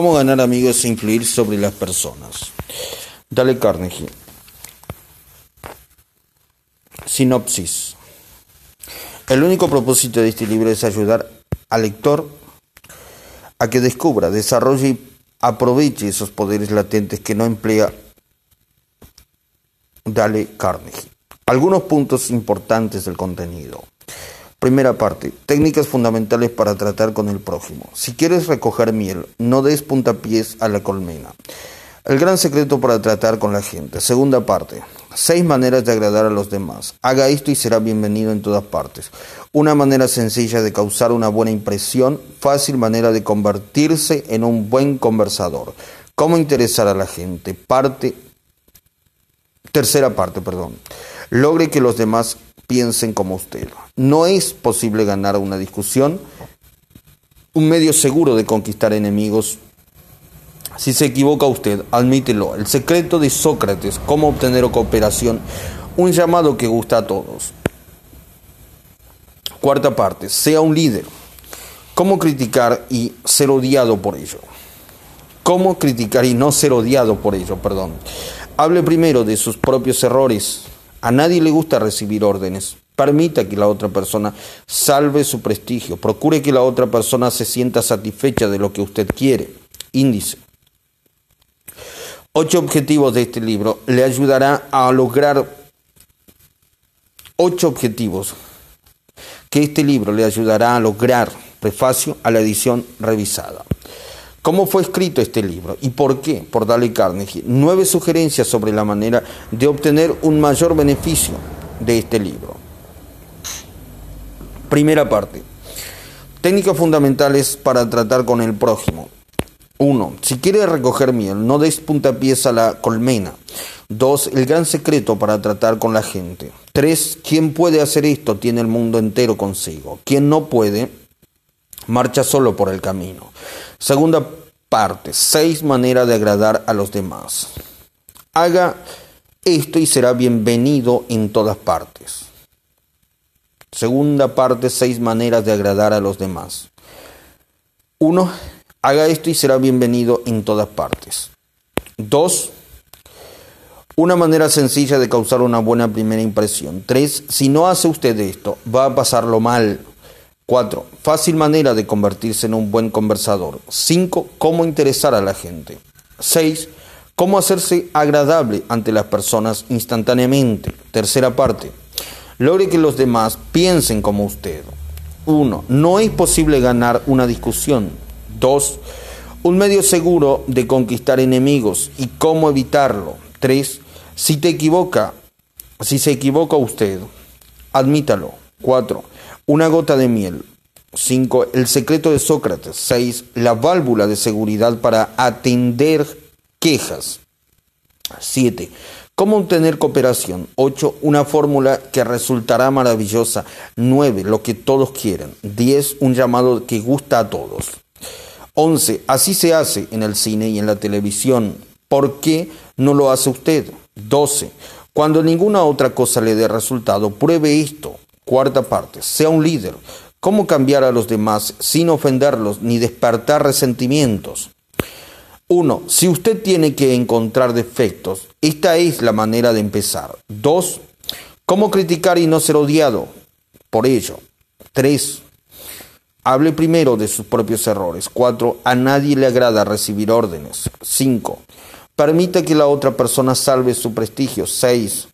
Cómo ganar amigos e influir sobre las personas. Dale Carnegie. Sinopsis. El único propósito de este libro es ayudar al lector a que descubra, desarrolle y aproveche esos poderes latentes que no emplea Dale Carnegie. Algunos puntos importantes del contenido. Primera parte, técnicas fundamentales para tratar con el prójimo. Si quieres recoger miel, no des puntapiés a la colmena. El gran secreto para tratar con la gente. Segunda parte, seis maneras de agradar a los demás. Haga esto y será bienvenido en todas partes. Una manera sencilla de causar una buena impresión, fácil manera de convertirse en un buen conversador. Cómo interesar a la gente. Parte Tercera parte, perdón. Logre que los demás piensen como usted. No es posible ganar una discusión. Un medio seguro de conquistar enemigos. Si se equivoca usted, admítelo. El secreto de Sócrates, cómo obtener cooperación. Un llamado que gusta a todos. Cuarta parte, sea un líder. Cómo criticar y ser odiado por ello. Cómo criticar y no ser odiado por ello, perdón. Hable primero de sus propios errores. A nadie le gusta recibir órdenes. Permita que la otra persona salve su prestigio. Procure que la otra persona se sienta satisfecha de lo que usted quiere. Índice. Ocho objetivos de este libro le ayudará a lograr ocho objetivos que este libro le ayudará a lograr. Prefacio a la edición revisada. ¿Cómo fue escrito este libro y por qué? Por Dale Carnegie. Nueve sugerencias sobre la manera de obtener un mayor beneficio de este libro. Primera parte. Técnicas fundamentales para tratar con el prójimo. 1. Si quiere recoger miel, no des puntapiés a la colmena. 2. El gran secreto para tratar con la gente. 3. Quien puede hacer esto tiene el mundo entero consigo. Quien no puede, marcha solo por el camino. Segunda parte, seis maneras de agradar a los demás. Haga esto y será bienvenido en todas partes. Segunda parte, seis maneras de agradar a los demás. Uno, haga esto y será bienvenido en todas partes. Dos, una manera sencilla de causar una buena primera impresión. Tres, si no hace usted esto, va a pasarlo mal. 4. Fácil manera de convertirse en un buen conversador. 5. Cómo interesar a la gente. 6. Cómo hacerse agradable ante las personas instantáneamente. Tercera parte. Logre que los demás piensen como usted. 1. No es posible ganar una discusión. 2. Un medio seguro de conquistar enemigos y cómo evitarlo. 3. Si te equivoca, si se equivoca usted, admítalo. 4 una gota de miel. 5. El secreto de Sócrates. 6. La válvula de seguridad para atender quejas. 7. ¿Cómo obtener cooperación? 8. Una fórmula que resultará maravillosa. 9. Lo que todos quieren. 10. Un llamado que gusta a todos. 11. Así se hace en el cine y en la televisión. ¿Por qué no lo hace usted? 12. Cuando ninguna otra cosa le dé resultado, pruebe esto. Cuarta parte, sea un líder. ¿Cómo cambiar a los demás sin ofenderlos ni despertar resentimientos? Uno, Si usted tiene que encontrar defectos, esta es la manera de empezar. Dos, ¿Cómo criticar y no ser odiado? Por ello. Tres, Hable primero de sus propios errores. Cuatro, A nadie le agrada recibir órdenes. Cinco, Permita que la otra persona salve su prestigio. Seis,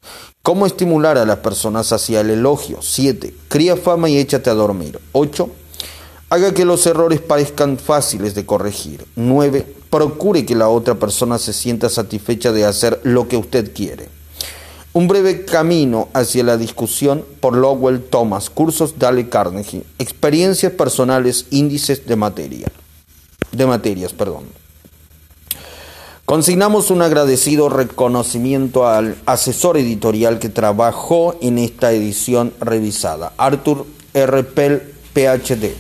¿Cómo estimular a las personas hacia el elogio? 7. Cría fama y échate a dormir. 8. Haga que los errores parezcan fáciles de corregir. 9. Procure que la otra persona se sienta satisfecha de hacer lo que usted quiere. Un breve camino hacia la discusión por Lowell Thomas, cursos Dale Carnegie, experiencias personales, índices de materia, de materias, perdón. Consignamos un agradecido reconocimiento al asesor editorial que trabajó en esta edición revisada, Arthur R. Pell, PhD.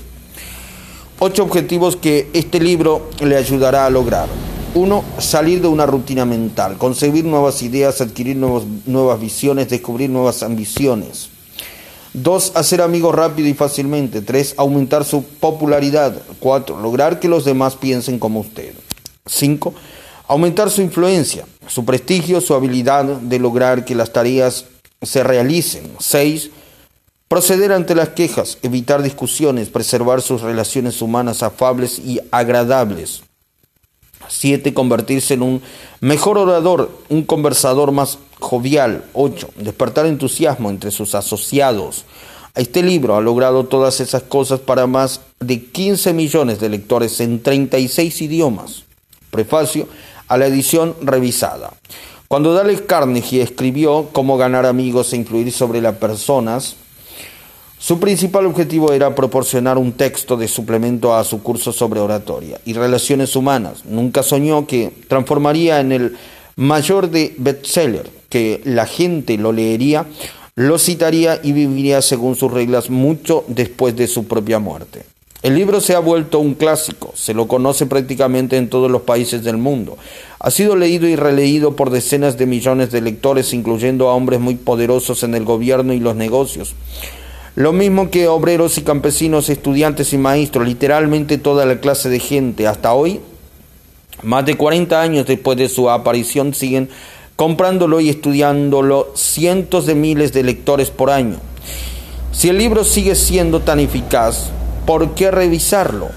Ocho objetivos que este libro le ayudará a lograr. Uno, salir de una rutina mental, concebir nuevas ideas, adquirir nuevas visiones, descubrir nuevas ambiciones. Dos, hacer amigos rápido y fácilmente. Tres, aumentar su popularidad. Cuatro, lograr que los demás piensen como usted. 5. Aumentar su influencia, su prestigio, su habilidad de lograr que las tareas se realicen. 6. Proceder ante las quejas, evitar discusiones, preservar sus relaciones humanas afables y agradables. 7. Convertirse en un mejor orador, un conversador más jovial. 8. Despertar entusiasmo entre sus asociados. Este libro ha logrado todas esas cosas para más de 15 millones de lectores en 36 idiomas. Prefacio a la edición revisada. Cuando Dale Carnegie escribió Cómo ganar amigos e influir sobre las personas, su principal objetivo era proporcionar un texto de suplemento a su curso sobre oratoria y relaciones humanas. Nunca soñó que transformaría en el mayor de bestseller, que la gente lo leería lo citaría y viviría según sus reglas mucho después de su propia muerte. El libro se ha vuelto un clásico, se lo conoce prácticamente en todos los países del mundo. Ha sido leído y releído por decenas de millones de lectores, incluyendo a hombres muy poderosos en el gobierno y los negocios. Lo mismo que obreros y campesinos, estudiantes y maestros, literalmente toda la clase de gente. Hasta hoy, más de 40 años después de su aparición, siguen comprándolo y estudiándolo cientos de miles de lectores por año. Si el libro sigue siendo tan eficaz, ¿por qué revisarlo?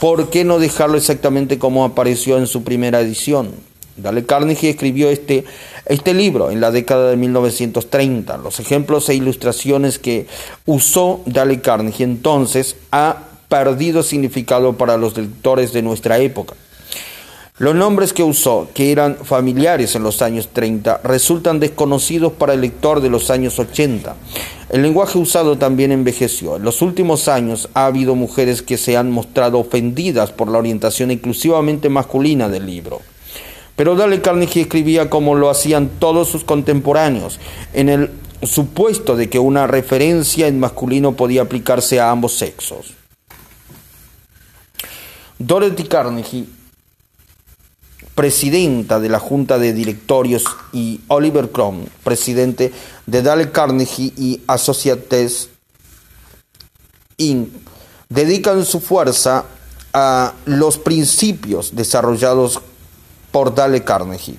¿Por qué no dejarlo exactamente como apareció en su primera edición? Dale Carnegie escribió este, este libro en la década de 1930. Los ejemplos e ilustraciones que usó Dale Carnegie entonces ha perdido significado para los lectores de nuestra época. Los nombres que usó, que eran familiares en los años 30, resultan desconocidos para el lector de los años 80. El lenguaje usado también envejeció. En los últimos años ha habido mujeres que se han mostrado ofendidas por la orientación exclusivamente masculina del libro. Pero Dale Carnegie escribía como lo hacían todos sus contemporáneos, en el supuesto de que una referencia en masculino podía aplicarse a ambos sexos. Dorothy Carnegie presidenta de la Junta de Directorios, y Oliver Cromb, presidente de Dale Carnegie y Associates Inc., dedican su fuerza a los principios desarrollados por Dale Carnegie.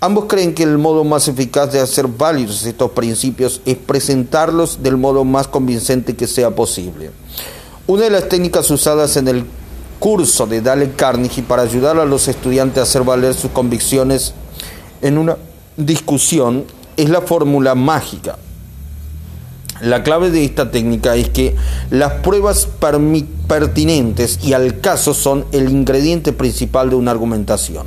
Ambos creen que el modo más eficaz de hacer válidos estos principios es presentarlos del modo más convincente que sea posible. Una de las técnicas usadas en el curso de Dale Carnegie para ayudar a los estudiantes a hacer valer sus convicciones en una discusión es la fórmula mágica. La clave de esta técnica es que las pruebas pertinentes y al caso son el ingrediente principal de una argumentación.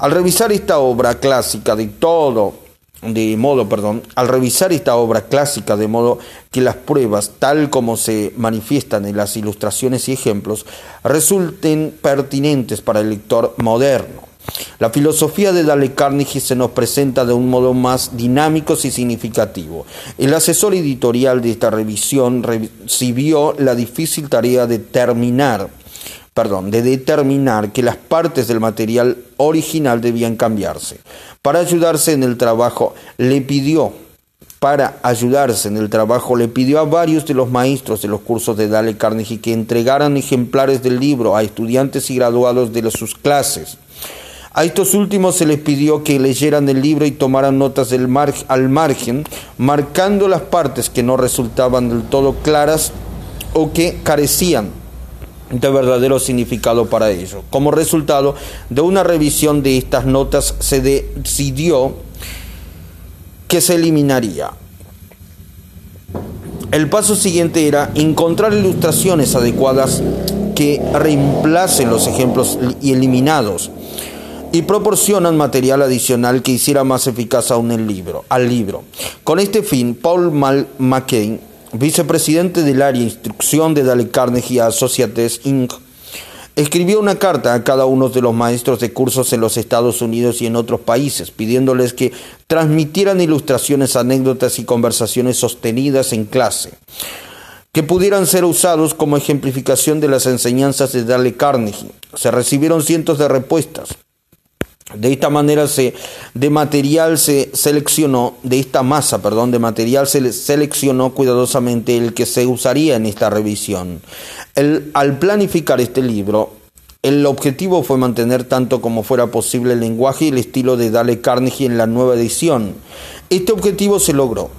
Al revisar esta obra clásica de todo de modo, perdón, al revisar esta obra clásica, de modo que las pruebas, tal como se manifiestan en las ilustraciones y ejemplos, resulten pertinentes para el lector moderno. La filosofía de Dale Carnegie se nos presenta de un modo más dinámico y significativo. El asesor editorial de esta revisión recibió la difícil tarea de terminar perdón, de determinar que las partes del material original debían cambiarse. Para ayudarse en el trabajo, le pidió, para ayudarse en el trabajo, le pidió a varios de los maestros de los cursos de Dale Carnegie que entregaran ejemplares del libro a estudiantes y graduados de sus clases. A estos últimos se les pidió que leyeran el libro y tomaran notas al margen, marcando las partes que no resultaban del todo claras o que carecían de verdadero significado para ello. Como resultado de una revisión de estas notas se decidió que se eliminaría. El paso siguiente era encontrar ilustraciones adecuadas que reemplacen los ejemplos eliminados y proporcionan material adicional que hiciera más eficaz aún el libro, al libro. Con este fin, Paul McCain vicepresidente del área instrucción de Dale Carnegie Associates Inc., escribió una carta a cada uno de los maestros de cursos en los Estados Unidos y en otros países, pidiéndoles que transmitieran ilustraciones, anécdotas y conversaciones sostenidas en clase, que pudieran ser usados como ejemplificación de las enseñanzas de Dale Carnegie. Se recibieron cientos de respuestas. De esta manera se, de material se seleccionó, de esta masa, perdón, de material se seleccionó cuidadosamente el que se usaría en esta revisión. Al planificar este libro, El objetivo fue mantener tanto como fuera posible el lenguaje y el estilo de Dale Carnegie en la nueva edición. Este objetivo se logró.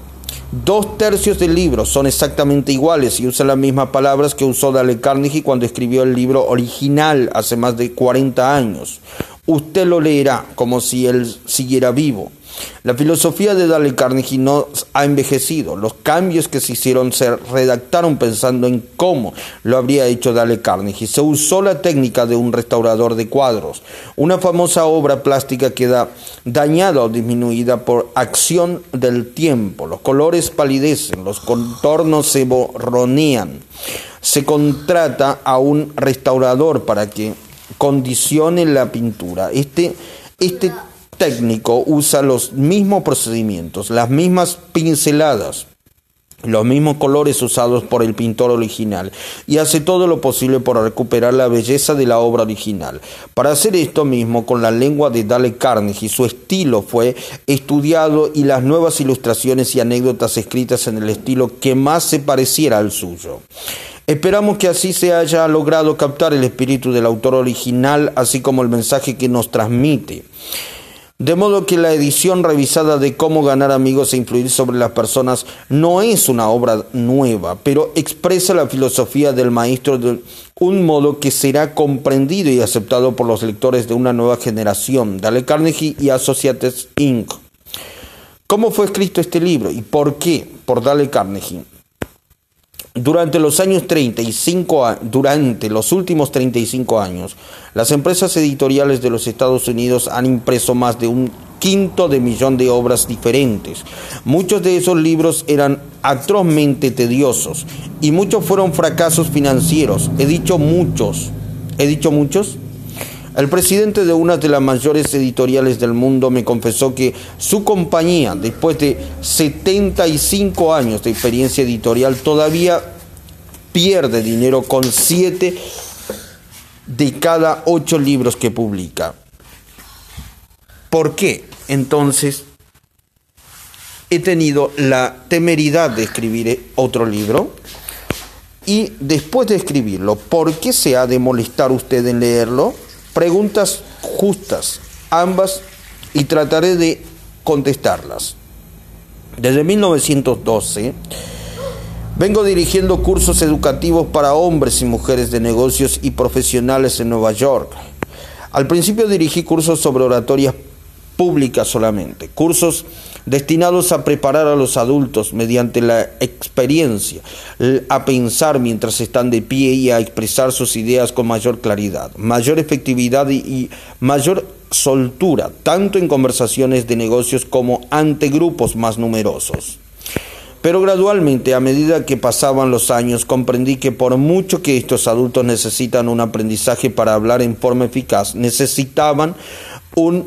Dos tercios del libro son exactamente iguales y usan las mismas palabras que usó Dale Carnegie cuando escribió el libro original hace más de 40 años. Usted lo leerá como si él siguiera vivo. La filosofía de Dale Carnegie no ha envejecido. Los cambios que se hicieron se redactaron pensando en cómo lo habría hecho Dale Carnegie. Se usó la técnica de un restaurador de cuadros, una famosa obra plástica queda dañada o disminuida por acción del tiempo. Los colores palidecen, los contornos se borronean. Se contrata a un restaurador para que condicione la pintura. Este, este técnico usa los mismos procedimientos, las mismas pinceladas, los mismos colores usados por el pintor original y hace todo lo posible por recuperar la belleza de la obra original. Para hacer esto mismo con la lengua de Dale Carnegie, su estilo fue estudiado y las nuevas ilustraciones y anécdotas escritas en el estilo que más se pareciera al suyo. Esperamos que así se haya logrado captar el espíritu del autor original, así como el mensaje que nos transmite. De modo que la edición revisada de Cómo ganar amigos e influir sobre las personas no es una obra nueva, pero expresa la filosofía del maestro de un modo que será comprendido y aceptado por los lectores de una nueva generación, Dale Carnegie y Associates Inc. ¿Cómo fue escrito este libro y por qué? Por Dale Carnegie. Durante los años 35, durante los últimos 35 años, las empresas editoriales de los Estados Unidos han impreso más de un quinto de millón de obras diferentes. Muchos de esos libros eran atrozmente tediosos y muchos fueron fracasos financieros. He dicho muchos. ¿He dicho muchos? El presidente de una de las mayores editoriales del mundo me confesó que su compañía, después de 75 años de experiencia editorial, todavía pierde dinero con 7 de cada 8 libros que publica. ¿Por qué? Entonces, he tenido la temeridad de escribir otro libro y después de escribirlo, ¿por qué se ha de molestar usted en leerlo? Preguntas justas, ambas, y trataré de contestarlas. Desde 1912 vengo dirigiendo cursos educativos para hombres y mujeres de negocios y profesionales en Nueva York. Al principio dirigí cursos sobre oratorias públicas solamente, cursos destinados a preparar a los adultos mediante la experiencia, a pensar mientras están de pie y a expresar sus ideas con mayor claridad, mayor efectividad y, mayor soltura, tanto en conversaciones de negocios como ante grupos más numerosos. Pero gradualmente, a medida que pasaban los años, comprendí que por mucho que estos adultos necesitan un aprendizaje para hablar en forma eficaz, necesitaban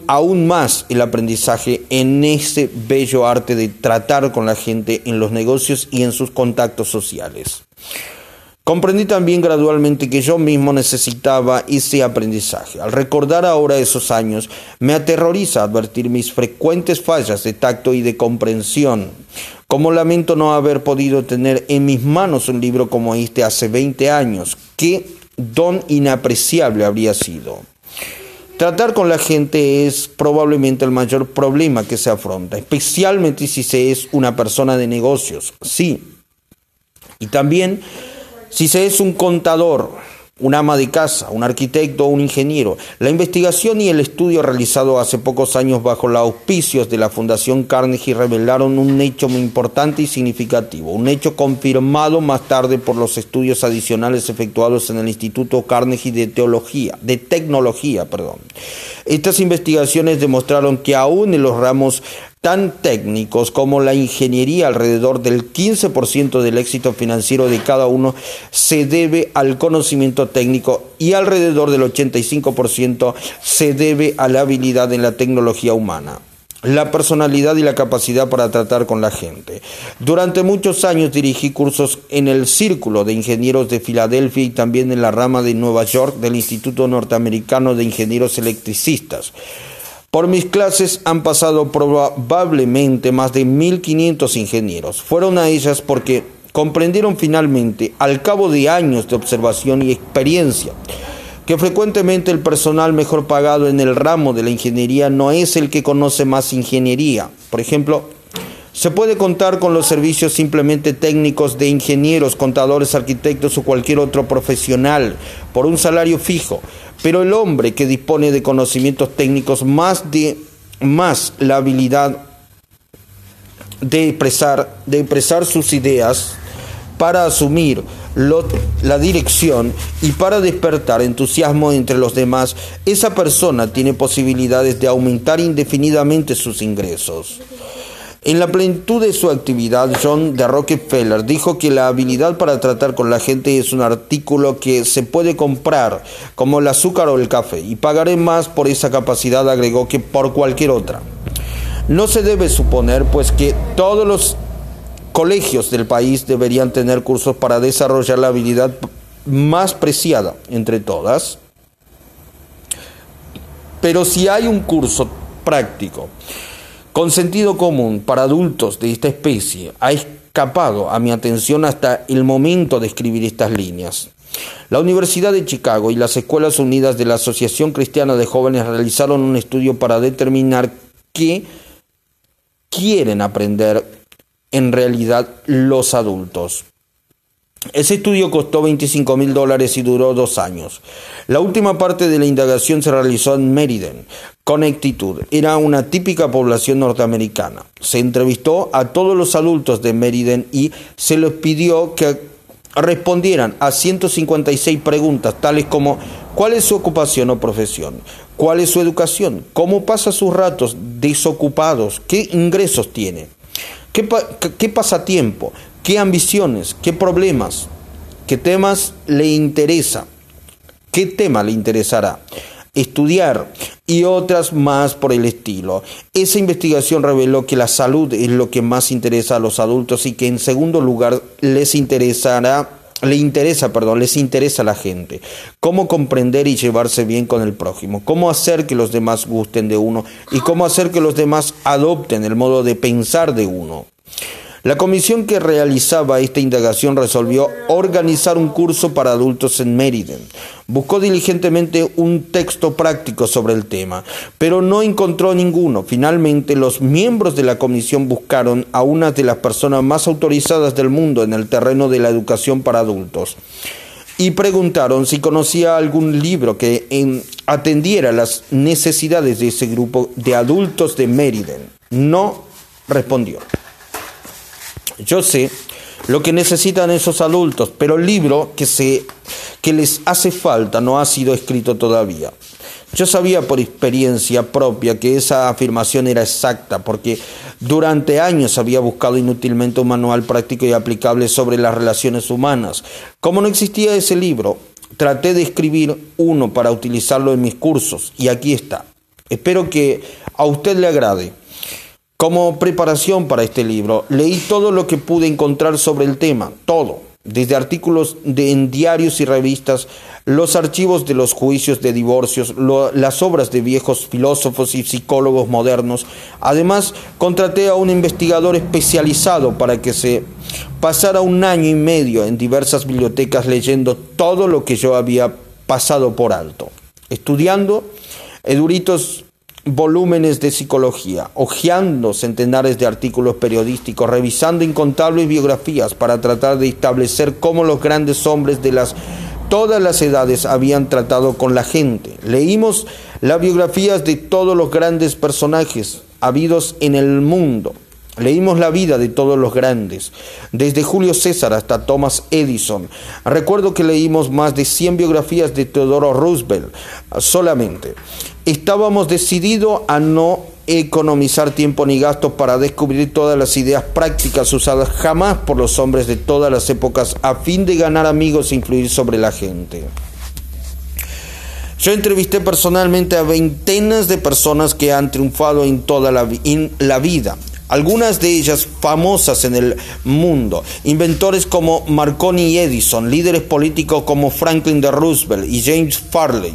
aún más el aprendizaje en ese bello arte de tratar con la gente en los negocios y en sus contactos sociales. Comprendí también gradualmente que yo mismo necesitaba ese aprendizaje. Al recordar ahora esos años, me aterroriza advertir mis frecuentes fallas de tacto y de comprensión. Como lamento no haber podido tener en mis manos un libro como este hace 20 años. Qué don inapreciable habría sido. Tratar con la gente es probablemente el mayor problema que se afronta, especialmente si se es una persona de negocios, sí. Y también si se es un contador, un ama de casa, un arquitecto o un ingeniero. La investigación y el estudio realizado hace pocos años bajo los auspicios de la Fundación Carnegie revelaron un hecho muy importante y significativo, un hecho confirmado más tarde por los estudios adicionales efectuados en el Instituto Carnegie de Teología, de Tecnología, perdón. Estas investigaciones demostraron que aún en los ramos tan técnicos como la ingeniería, alrededor del 15% del éxito financiero de cada uno se debe al conocimiento técnico y alrededor del 85% se debe a la habilidad en la tecnología humana la personalidad y la capacidad para tratar con la gente. Durante muchos años dirigí cursos en el Círculo de Ingenieros de Filadelfia y también en la rama de Nueva York del Instituto Norteamericano de Ingenieros Electricistas. Por mis clases han pasado probablemente más de 1.500 ingenieros. Fueron a ellas porque comprendieron finalmente, al cabo de años de observación y experiencia, que frecuentemente el personal mejor pagado en el ramo de la ingeniería no es el que conoce más ingeniería. Por ejemplo, se puede contar con los servicios simplemente técnicos de ingenieros, contadores, arquitectos o cualquier otro profesional por un salario fijo, pero el hombre que dispone de conocimientos técnicos más de más la habilidad de expresar, de expresar sus ideas para asumir la dirección y para despertar entusiasmo entre los demás, esa persona tiene posibilidades de aumentar indefinidamente sus ingresos. En la plenitud de su actividad, John de Rockefeller dijo que la habilidad para tratar con la gente es un artículo que se puede comprar, como el azúcar o el café, y pagaré más por esa capacidad, agregó, que por cualquier otra. No se debe suponer, pues, que todos los colegios del país deberían tener cursos para desarrollar la habilidad más preciada entre todas. Pero si hay un curso práctico con sentido común para adultos de esta especie, ha escapado a mi atención hasta el momento de escribir estas líneas. La Universidad de Chicago y las Escuelas Unidas de la Asociación Cristiana de Jóvenes realizaron un estudio para determinar qué quieren aprender en realidad los adultos. Ese estudio costó 25 mil dólares y duró dos años. La última parte de la indagación se realizó en Meriden, Connecticut. Era una típica población norteamericana. Se entrevistó a todos los adultos de Meriden y se les pidió que respondieran a 156 preguntas, tales como ¿cuál es su ocupación o profesión? ¿Cuál es su educación? ¿Cómo pasa sus ratos desocupados? ¿Qué ingresos tiene? ¿Qué, qué pasatiempo? ¿Qué ambiciones? ¿Qué problemas? ¿Qué temas le interesa? ¿Qué tema le interesará? Estudiar y otras más por el estilo. Esa investigación reveló que la salud es lo que más interesa a los adultos y que en segundo lugar les interesará le interesa, perdón, les interesa a la gente. Cómo comprender y llevarse bien con el prójimo. Cómo hacer que los demás gusten de uno y cómo hacer que los demás adopten el modo de pensar de uno. La comisión que realizaba esta indagación resolvió organizar un curso para adultos en Meriden. Buscó diligentemente un texto práctico sobre el tema, pero no encontró ninguno. Finalmente, los miembros de la comisión buscaron a una de las personas más autorizadas del mundo en el terreno de la educación para adultos y preguntaron si conocía algún libro que atendiera las necesidades de ese grupo de adultos de Meriden. No respondió. Yo sé lo que necesitan esos adultos, pero el libro que, se, que les hace falta no ha sido escrito todavía. Yo sabía por experiencia propia que esa afirmación era exacta, porque durante años había buscado inútilmente un manual práctico y aplicable sobre las relaciones humanas. Como no existía ese libro, traté de escribir uno para utilizarlo en mis cursos, y aquí está. Espero que a usted le agrade. Como preparación para este libro, leí todo lo que pude encontrar sobre el tema, todo, desde artículos de, en diarios y revistas, los archivos de los juicios de divorcios, las obras de viejos filósofos y psicólogos modernos. Además, contraté a un investigador especializado para que se pasara un año y medio en diversas bibliotecas leyendo todo lo que yo había pasado por alto, estudiando eduritos volúmenes de psicología, hojeando centenares de artículos periodísticos, revisando incontables biografías para tratar de establecer cómo los grandes hombres de las todas las edades habían tratado con la gente. Leímos las biografías de todos los grandes personajes habidos en el mundo. Leímos la vida de todos los grandes, desde Julio César hasta Thomas Edison. Recuerdo que leímos más de 100 biografías de Teodoro Roosevelt solamente. Estábamos decididos a no economizar tiempo ni gastos para descubrir todas las ideas prácticas usadas jamás por los hombres de todas las épocas a fin de ganar amigos e influir sobre la gente. Yo entrevisté personalmente a veintenas de personas que han triunfado en toda la, la vida algunas de ellas famosas en el mundo, inventores como Marconi y Edison, líderes políticos como Franklin de Roosevelt y James Farley,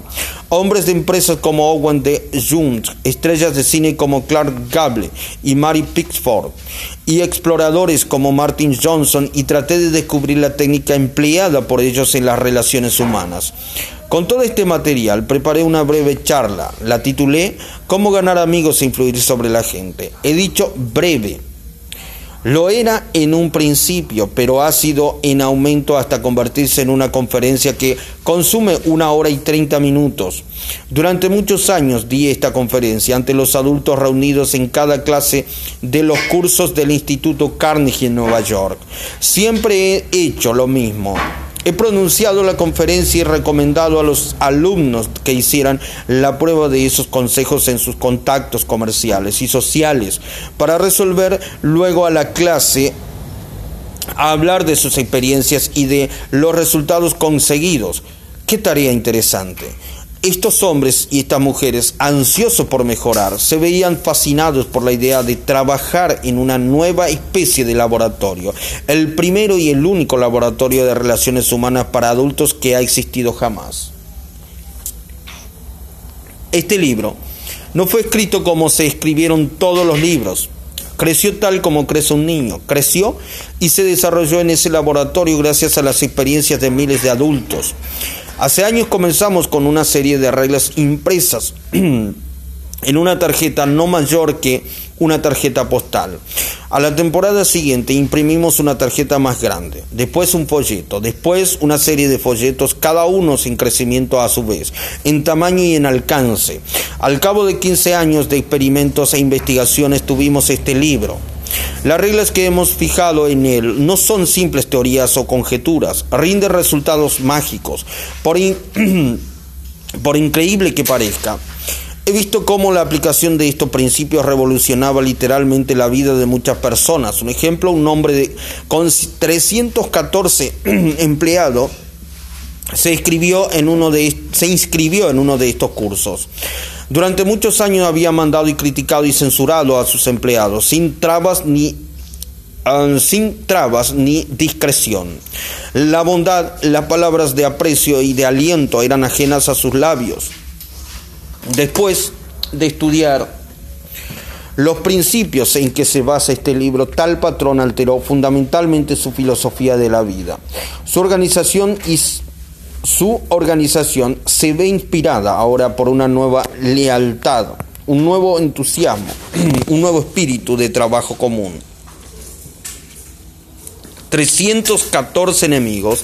hombres de empresas como Owen de Jung, estrellas de cine como Clark Gable y Mary Pickford, y exploradores como Martin Johnson y traté de descubrir la técnica empleada por ellos en las relaciones humanas. Con todo este material preparé una breve charla. La titulé Cómo ganar amigos e influir sobre la gente. He dicho breve lo era en un principio, pero ha sido en aumento hasta convertirse en una conferencia que consume una hora y treinta minutos. Durante muchos años di esta conferencia ante los adultos reunidos en cada clase de los cursos del Instituto Carnegie en Nueva York. Siempre he hecho lo mismo. He pronunciado la conferencia y recomendado a los alumnos que hicieran la prueba de esos consejos en sus contactos comerciales y sociales para resolver luego a la clase a hablar de sus experiencias y de los resultados conseguidos. Qué tarea interesante. Estos hombres y estas mujeres, ansiosos por mejorar, se veían fascinados por la idea de trabajar en una nueva especie de laboratorio, el primero y el único laboratorio de relaciones humanas para adultos que ha existido jamás. Este libro no fue escrito como se escribieron todos los libros, creció tal como crece un niño, creció y se desarrolló en ese laboratorio gracias a las experiencias de miles de adultos. Hace años comenzamos con una serie de reglas impresas en una tarjeta no mayor que una tarjeta postal. A la temporada siguiente imprimimos una tarjeta más grande, después un folleto, después una serie de folletos, cada uno sin crecimiento a su vez, en tamaño y en alcance. Al cabo de 15 años de experimentos e investigaciones tuvimos este libro. Las reglas que hemos fijado en él no son simples teorías o conjeturas, rinde resultados mágicos, por, por increíble que parezca. He visto cómo la aplicación de estos principios revolucionaba literalmente la vida de muchas personas. Un ejemplo, un hombre de, con 314 empleados se, inscribió en uno de, estos cursos. Durante muchos años había mandado y criticado y censurado a sus empleados, sin trabas ni ah, sin trabas ni discreción. La bondad, las palabras de aprecio y de aliento eran ajenas a sus labios. Después de estudiar los principios en que se basa este libro, tal patrón alteró fundamentalmente su filosofía de la vida. Su organización y su organización se ve inspirada ahora por una nueva lealtad, un nuevo entusiasmo, un nuevo espíritu de trabajo común. 314 enemigos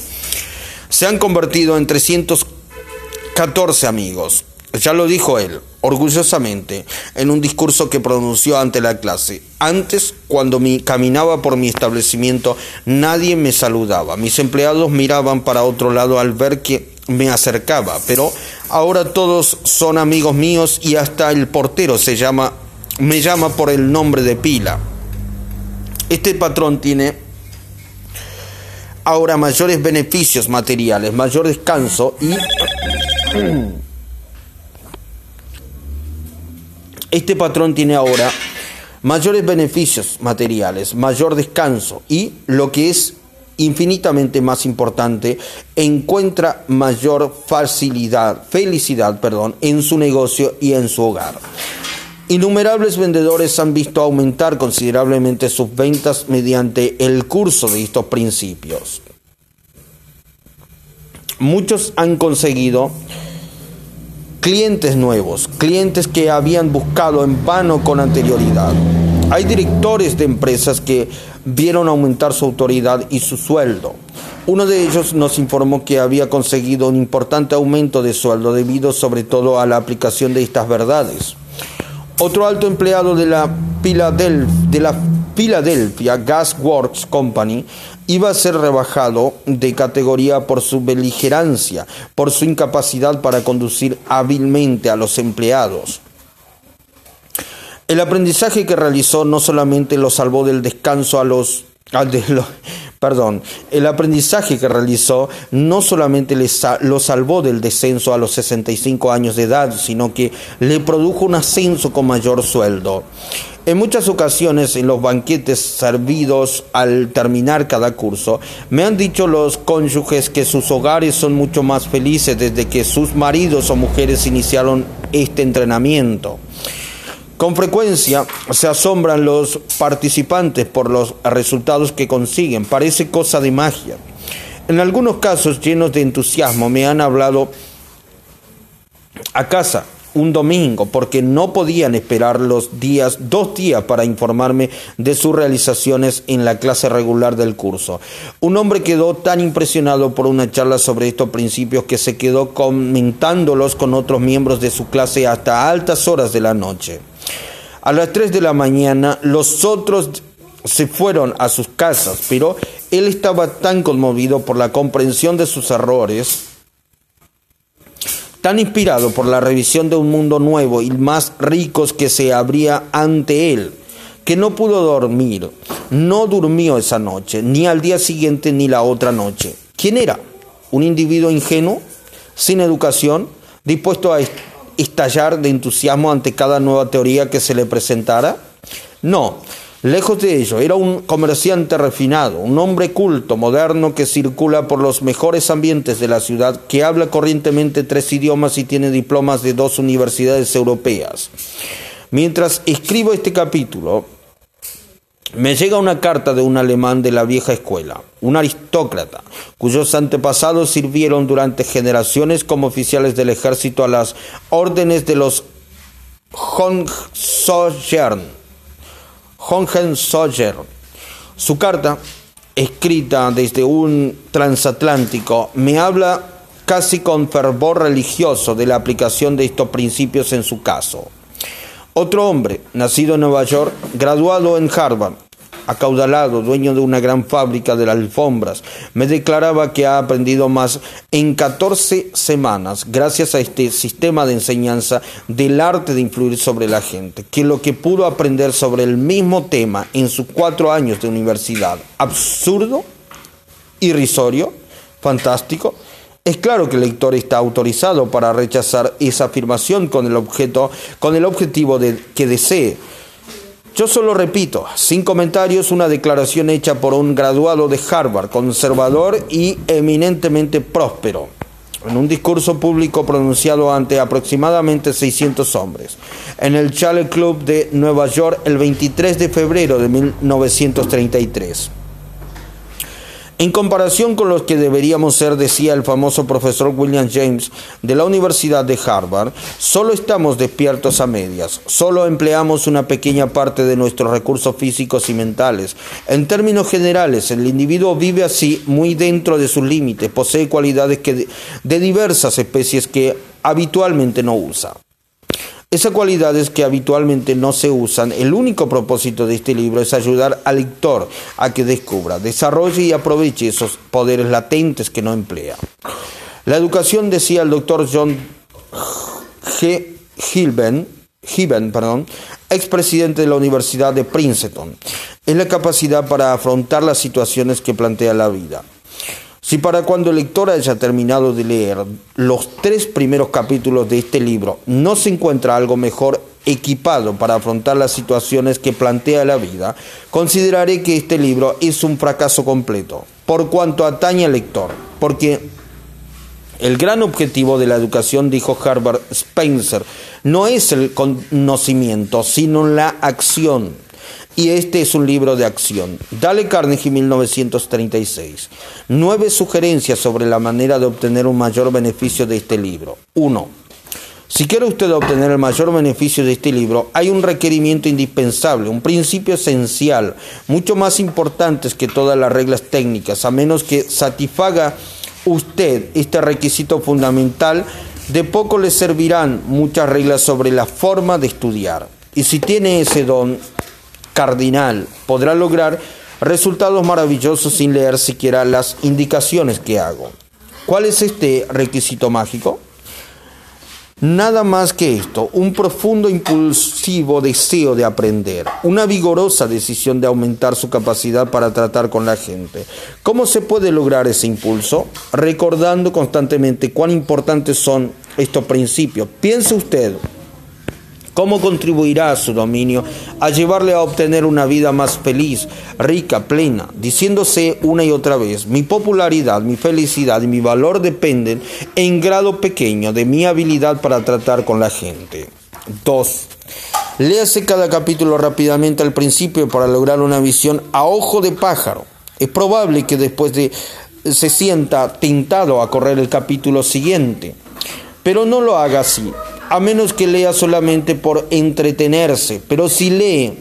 se han convertido en 314 amigos. Ya lo dijo él, orgullosamente, en un discurso que pronunció ante la clase. Antes, cuando mi, caminaba por mi establecimiento, nadie me saludaba. Mis empleados miraban para otro lado al ver que me acercaba, pero ahora todos son amigos míos y hasta el portero se llama, me llama por el nombre de pila. Este patrón tiene ahora mayores beneficios materiales, mayor descanso y Este patrón tiene ahora mayores beneficios materiales, mayor descanso y, lo que es infinitamente más importante, encuentra mayor facilidad, felicidad, perdón, en su negocio y en su hogar. Innumerables vendedores han visto aumentar considerablemente sus ventas mediante el curso de estos principios. Muchos han conseguido clientes nuevos, clientes que habían buscado en vano con anterioridad. Hay directores de empresas que vieron aumentar su autoridad y su sueldo. Uno de ellos nos informó que había conseguido un importante aumento de sueldo debido sobre todo a la aplicación de estas verdades. Otro alto empleado de la Philadelphia, Gas Works Company iba a ser rebajado de categoría por su beligerancia, por su incapacidad para conducir hábilmente a los empleados. El aprendizaje que realizó no solamente lo salvó del descanso a los, perdón, el aprendizaje que realizó no solamente lo salvó del descenso a los 65 años de edad, sino que le produjo un ascenso con mayor sueldo. En muchas ocasiones en los banquetes servidos al terminar cada curso, me han dicho los cónyuges que sus hogares son mucho más felices desde que sus maridos o mujeres iniciaron este entrenamiento. Con frecuencia se asombran los participantes por los resultados que consiguen. Parece cosa de magia. En algunos casos llenos de entusiasmo me han hablado a casa un domingo porque no podían esperar los días, dos días para informarme de sus realizaciones en la clase regular del curso. Un hombre quedó tan impresionado por una charla sobre estos principios que se quedó comentándolos con otros miembros de su clase hasta altas horas de la noche. A las 3 de la mañana los otros se fueron a sus casas, pero él estaba tan conmovido por la comprensión de sus errores tan inspirado por la revisión de un mundo nuevo y más ricos que se abría ante él, que no pudo dormir, no durmió esa noche, ni al día siguiente ni la otra noche. ¿Quién era? ¿Un individuo ingenuo, sin educación, dispuesto a estallar de entusiasmo ante cada nueva teoría que se le presentara? No, Lejos de ello, era un comerciante refinado, un hombre culto, moderno, que circula por los mejores ambientes de la ciudad, que habla corrientemente tres idiomas y tiene diplomas de dos universidades europeas. Mientras escribo este capítulo, me llega una carta de un alemán de la vieja escuela, un aristócrata, cuyos antepasados sirvieron durante generaciones como oficiales del ejército a las órdenes de los Hohenzollern Hohenzollern. Su carta, escrita desde un transatlántico, me habla casi con fervor religioso de la aplicación de estos principios en su caso. Otro hombre, nacido en Nueva York, graduado en Harvard, acaudalado, dueño de una gran fábrica de alfombras, me declaraba que ha aprendido más en 14 semanas, gracias a este sistema de enseñanza del arte de influir sobre la gente, que lo que pudo aprender sobre el mismo tema en sus cuatro años de universidad. Absurdo, irrisorio, fantástico. Es claro que el lector está autorizado para rechazar esa afirmación con el objeto, con el objetivo de que desee yo solo repito, sin comentarios, una declaración hecha por un graduado de Harvard, conservador y eminentemente próspero, en un discurso público pronunciado ante aproximadamente 600 hombres, en el Chalet Club de Nueva York el 23 de febrero de 1933. En comparación con los que deberíamos ser, decía el famoso profesor William James de la Universidad de Harvard, solo estamos despiertos a medias, solo empleamos una pequeña parte de nuestros recursos físicos y mentales. En términos generales, el individuo vive así muy dentro de sus límites, posee cualidades que de diversas especies que habitualmente no usa. Esas cualidades que habitualmente no se usan, el único propósito de este libro es ayudar al lector a que descubra, desarrolle y aproveche esos poderes latentes que no emplea. La educación, decía el doctor John G. Given, perdón, expresidente de la Universidad de Princeton, es la capacidad para afrontar las situaciones que plantea la vida. Si para cuando el lector haya terminado de leer los tres primeros capítulos de este libro no se encuentra algo mejor equipado para afrontar las situaciones que plantea la vida, consideraré que este libro es un fracaso completo, por cuanto atañe al lector, porque el gran objetivo de la educación, dijo Herbert Spencer, no es el conocimiento, sino la acción. Y este es un libro de acción. Dale Carnegie 1936. Nueve sugerencias sobre la manera de obtener un mayor beneficio de este libro. 1. Si quiere usted obtener el mayor beneficio de este libro, hay un requerimiento indispensable, un principio esencial, mucho más importante que todas las reglas técnicas, a menos que satisfaga usted este requisito fundamental, de poco le servirán muchas reglas sobre la forma de estudiar. Y si tiene ese don, cardinal podrá lograr resultados maravillosos sin leer siquiera las indicaciones que hago. ¿Cuál es este requisito mágico? Nada más que esto, un profundo impulsivo deseo de aprender, una vigorosa decisión de aumentar su capacidad para tratar con la gente. ¿Cómo se puede lograr ese impulso? Recordando constantemente cuán importantes son estos principios. Piense usted, ¿Cómo contribuirá a su dominio a llevarle a obtener una vida más feliz, rica, plena, diciéndose una y otra vez, mi popularidad, mi felicidad y mi valor dependen en grado pequeño de mi habilidad para tratar con la gente? 2. Léase cada capítulo rápidamente al principio para lograr una visión a ojo de pájaro. Es probable que después de se sienta tentado a correr el capítulo siguiente Pero no lo haga así, a menos que lea solamente por entretenerse. Pero si lee,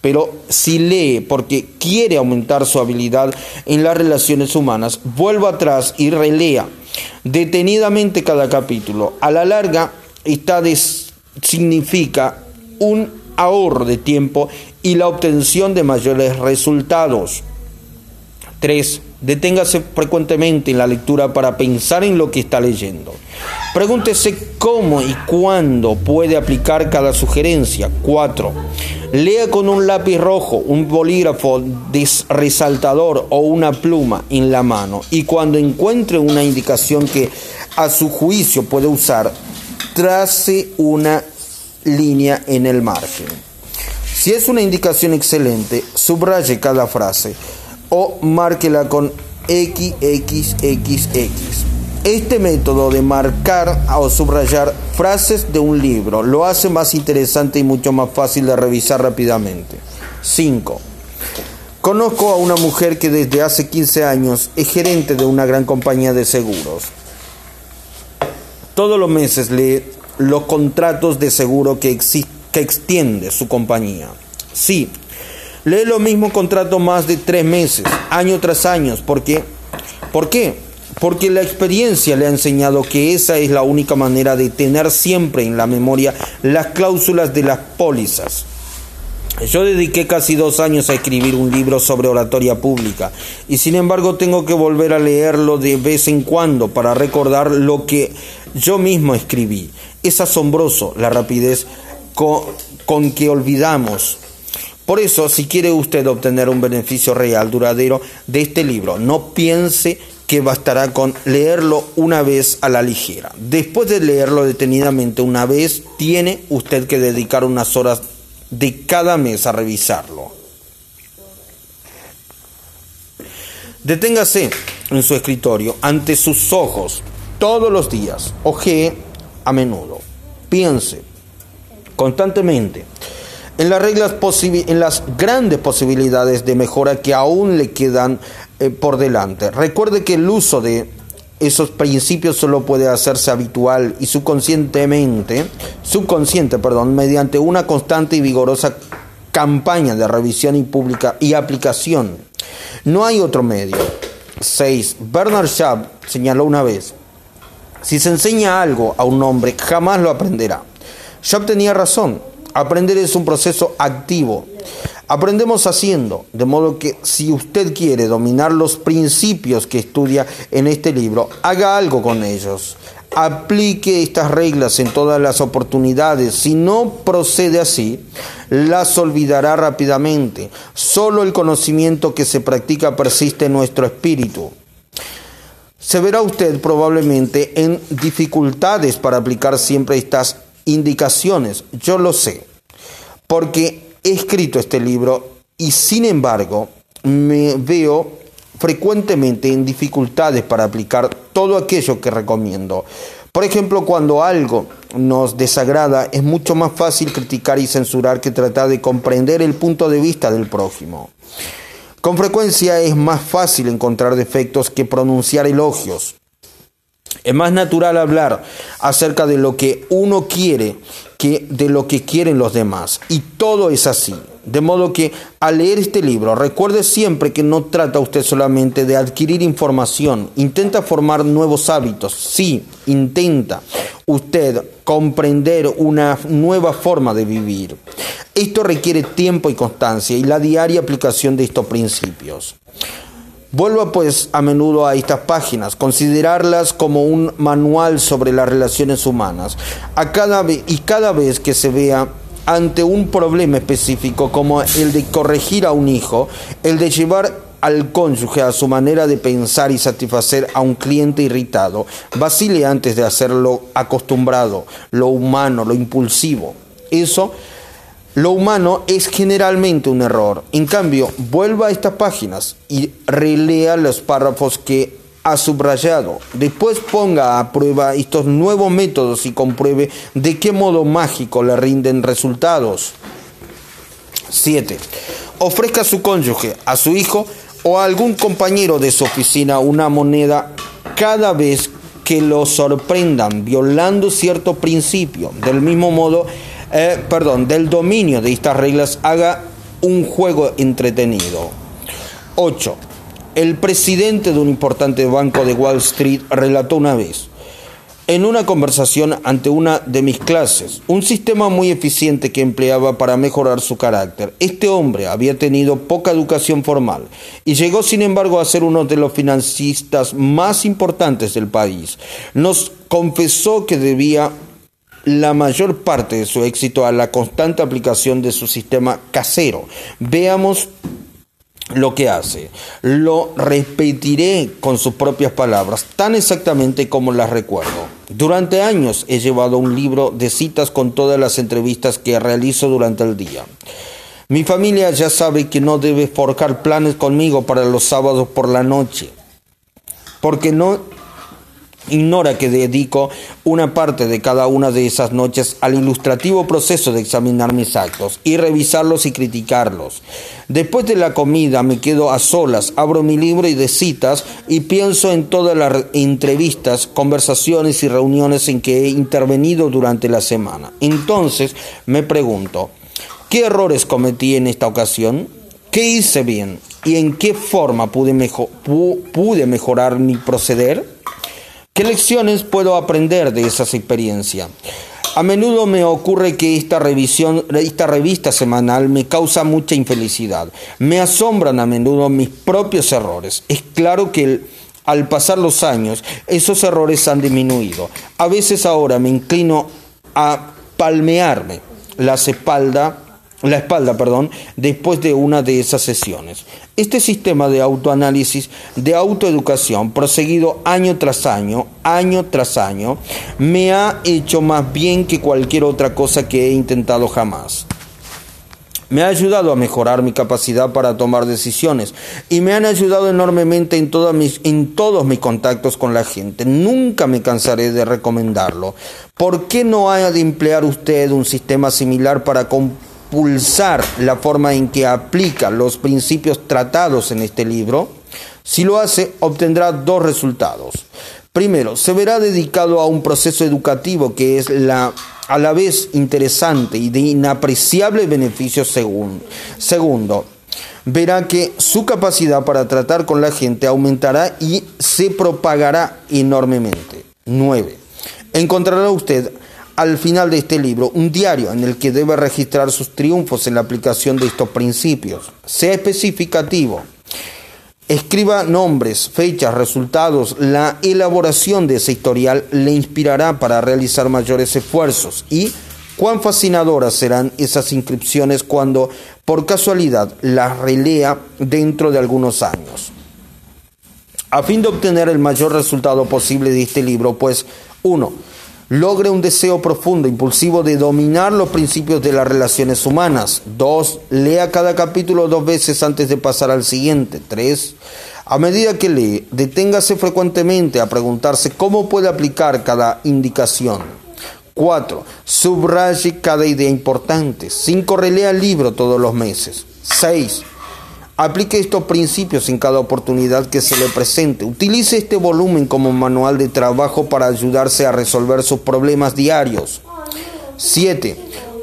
pero si lee porque quiere aumentar su habilidad en las relaciones humanas, vuelva atrás y relea detenidamente cada capítulo. A la larga, esta significa un ahorro de tiempo y la obtención de mayores resultados. 3. Deténgase frecuentemente en la lectura para pensar en lo que está leyendo. Pregúntese cómo y cuándo puede aplicar cada sugerencia. 4. Lea con un lápiz rojo, un bolígrafo resaltador o una pluma en la mano y cuando encuentre una indicación que a su juicio puede usar, trace una línea en el margen. Si es una indicación excelente, subraye cada frase o márquela con XXXX. Este método de marcar o subrayar frases de un libro lo hace más interesante y mucho más fácil de revisar rápidamente. 5. Conozco a una mujer que desde hace 15 años es gerente de una gran compañía de seguros. Todos los meses lee los contratos de seguro que, que extiende su compañía. Sí, lee lo mismo contrato más de tres meses, año tras año. ¿Por qué? ¿Por qué? Porque la experiencia le ha enseñado que esa es la única manera de tener siempre en la memoria las cláusulas de las pólizas. Yo dediqué casi dos años a escribir un libro sobre oratoria pública y sin embargo tengo que volver a leerlo de vez en cuando para recordar lo que yo mismo escribí. Es asombroso la rapidez con, con que olvidamos por eso, si quiere usted obtener un beneficio real, duradero de este libro, no piense que bastará con leerlo una vez a la ligera. Después de leerlo detenidamente una vez, tiene usted que dedicar unas horas de cada mes a revisarlo. Deténgase en su escritorio ante sus ojos todos los días. Ojee a menudo. Piense constantemente en las reglas en las grandes posibilidades de mejora que aún le quedan eh, por delante. Recuerde que el uso de esos principios solo puede hacerse habitual y subconscientemente, subconsciente, perdón, mediante una constante y vigorosa campaña de revisión y pública y aplicación. No hay otro medio. 6. Bernard Shaw señaló una vez, si se enseña algo a un hombre, jamás lo aprenderá. Shaw tenía razón. Aprender es un proceso activo. Aprendemos haciendo, de modo que si usted quiere dominar los principios que estudia en este libro, haga algo con ellos. Aplique estas reglas en todas las oportunidades. Si no procede así, las olvidará rápidamente. Solo el conocimiento que se practica persiste en nuestro espíritu. Se verá usted probablemente en dificultades para aplicar siempre estas indicaciones, yo lo sé, porque he escrito este libro y sin embargo me veo frecuentemente en dificultades para aplicar todo aquello que recomiendo. Por ejemplo, cuando algo nos desagrada, es mucho más fácil criticar y censurar que tratar de comprender el punto de vista del prójimo. Con frecuencia es más fácil encontrar defectos que pronunciar elogios. Es más natural hablar acerca de lo que uno quiere que de lo que quieren los demás. Y todo es así. De modo que al leer este libro, recuerde siempre que no trata usted solamente de adquirir información, intenta formar nuevos hábitos. Sí, intenta usted comprender una nueva forma de vivir. Esto requiere tiempo y constancia y la diaria aplicación de estos principios. Vuelva pues a menudo a estas páginas, considerarlas como un manual sobre las relaciones humanas. A cada y cada vez que se vea ante un problema específico como el de corregir a un hijo, el de llevar al cónyuge a su manera de pensar y satisfacer a un cliente irritado, vacile antes de hacerlo acostumbrado, lo humano, lo impulsivo. Eso lo humano es generalmente un error. En cambio, vuelva a estas páginas y relea los párrafos que ha subrayado. Después ponga a prueba estos nuevos métodos y compruebe de qué modo mágico le rinden resultados. 7. Ofrezca a su cónyuge, a su hijo o a algún compañero de su oficina una moneda cada vez que lo sorprendan violando cierto principio. Del mismo modo, eh, perdón, del dominio de estas reglas haga un juego entretenido. 8. El presidente de un importante banco de Wall Street relató una vez, en una conversación ante una de mis clases, un sistema muy eficiente que empleaba para mejorar su carácter. Este hombre había tenido poca educación formal y llegó sin embargo a ser uno de los financistas más importantes del país. Nos confesó que debía la mayor parte de su éxito a la constante aplicación de su sistema casero. Veamos lo que hace. Lo repetiré con sus propias palabras, tan exactamente como las recuerdo. Durante años he llevado un libro de citas con todas las entrevistas que realizo durante el día. Mi familia ya sabe que no debe forjar planes conmigo para los sábados por la noche, porque no Ignora que dedico una parte de cada una de esas noches al ilustrativo proceso de examinar mis actos y revisarlos y criticarlos. Después de la comida me quedo a solas, abro mi libro de citas y pienso en todas las entrevistas, conversaciones y reuniones en que he intervenido durante la semana. Entonces me pregunto, ¿qué errores cometí en esta ocasión? ¿Qué hice bien? ¿Y en qué forma pude, pude mejorar mi proceder? ¿Qué lecciones puedo aprender de esas experiencias? A menudo me ocurre que esta revisión, esta revista semanal me causa mucha infelicidad. Me asombran a menudo mis propios errores. Es claro que al pasar los años esos errores han disminuido. A veces ahora me inclino a palmearme la espalda la espalda, perdón, después de una de esas sesiones. Este sistema de autoanálisis, de autoeducación, proseguido año tras año, año tras año, me ha hecho más bien que cualquier otra cosa que he intentado jamás. Me ha ayudado a mejorar mi capacidad para tomar decisiones y me han ayudado enormemente en, mis, en todos mis contactos con la gente. Nunca me cansaré de recomendarlo. ¿Por qué no ha de emplear usted un sistema similar para la forma en que aplica los principios tratados en este libro, si lo hace, obtendrá dos resultados. Primero, se verá dedicado a un proceso educativo que es la, a la vez interesante y de inapreciable beneficio según. Segundo, verá que su capacidad para tratar con la gente aumentará y se propagará enormemente. 9. Encontrará usted al final de este libro un diario en el que debe registrar sus triunfos en la aplicación de estos principios. Sea especificativo. Escriba nombres, fechas, resultados. La elaboración de ese historial le inspirará para realizar mayores esfuerzos. Y cuán fascinadoras serán esas inscripciones cuando por casualidad las relea dentro de algunos años. A fin de obtener el mayor resultado posible de este libro, pues, uno, logre un deseo profundo, impulsivo de dominar los principios de las relaciones humanas. Dos, lea cada capítulo dos veces antes de pasar al siguiente. Tres, a medida que lee, deténgase frecuentemente a preguntarse cómo puede aplicar cada indicación. Cuatro, subraye cada idea importante. Cinco, relea el libro todos los meses. Seis, Aplique estos principios en cada oportunidad que se le presente. Utilice este volumen como manual de trabajo para ayudarse a resolver sus problemas diarios. 7.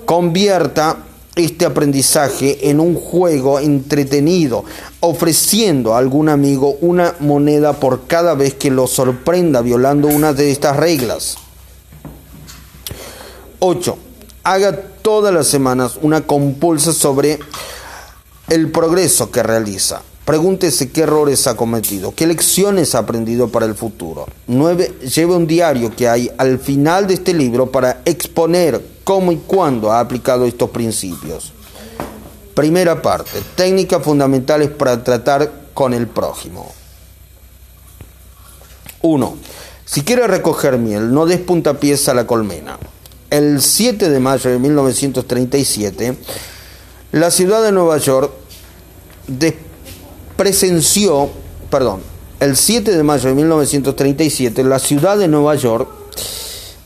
Convierta este aprendizaje en un juego entretenido, ofreciendo a algún amigo una moneda por cada vez que lo sorprenda violando una de estas reglas. 8. Haga todas las semanas una compulsa sobre el progreso que realiza. Pregúntese qué errores ha cometido, qué lecciones ha aprendido para el futuro. 9. Lleve un diario que hay al final de este libro para exponer cómo y cuándo ha aplicado estos principios. Primera parte. Técnicas fundamentales para tratar con el prójimo. 1. Si quiere recoger miel, no des puntapiés a la colmena. El 7 de mayo de 1937, la ciudad de Nueva York presenció, perdón, el 7 de mayo de 1937, la ciudad de Nueva York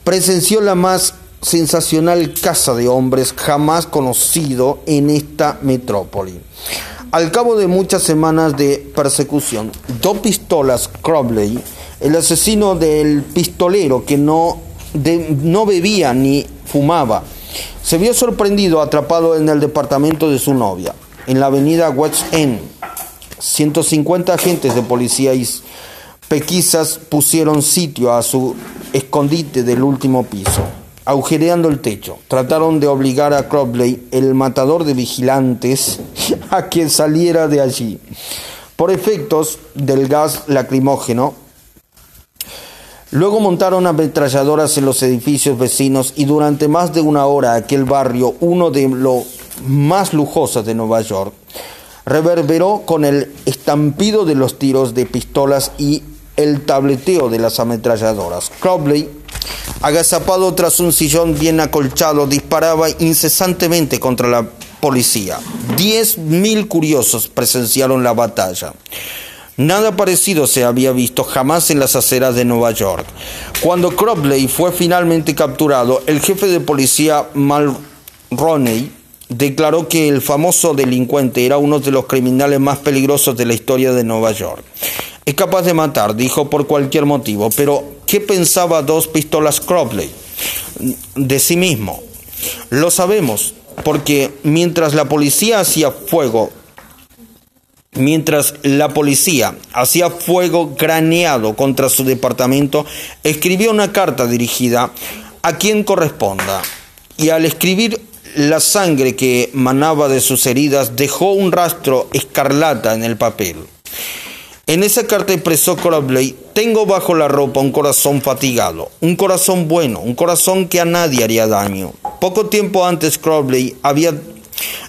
presenció la más sensacional caza de hombres jamás conocido en esta metrópoli. Al cabo de muchas semanas de persecución, dos pistolas Crowley el asesino del pistolero que no, no bebía ni fumaba, se vio sorprendido atrapado en el departamento de su novia, en la avenida West End. 150 agentes de policía y pequisas pusieron sitio a su escondite del último piso agujereando el techo. Trataron de obligar a Crobley, el matador de vigilantes, a que saliera de allí. Por efectos del gas lacrimógeno, Luego montaron ametralladoras en los edificios vecinos y durante más de una hora aquel barrio, uno de los más lujosos de Nueva York, reverberó con el estampido de los tiros de pistolas y el tableteo de las ametralladoras. Crobley agazapado tras un sillón bien acolchado, disparaba incesantemente contra la policía. Diez mil curiosos presenciaron la batalla. Nada parecido se había visto jamás en las aceras de Nueva York. Cuando Cropley fue finalmente capturado, el jefe de policía Mulroney declaró que el famoso delincuente era uno de los criminales más peligrosos de la historia de Nueva York. Es capaz de matar, dijo por cualquier motivo, pero ¿qué pensaba dos pistolas Cropley de sí mismo? Lo sabemos, porque mientras la policía hacía fuego, mientras la policía hacía fuego graneado contra su departamento, escribió una carta dirigida a quien corresponda, y al escribir la sangre que manaba de sus heridas dejó un rastro escarlata en el papel. En esa carta expresó Crowley, tengo bajo la ropa un corazón fatigado, un corazón bueno, un corazón que a nadie haría daño. Poco tiempo antes Crowley había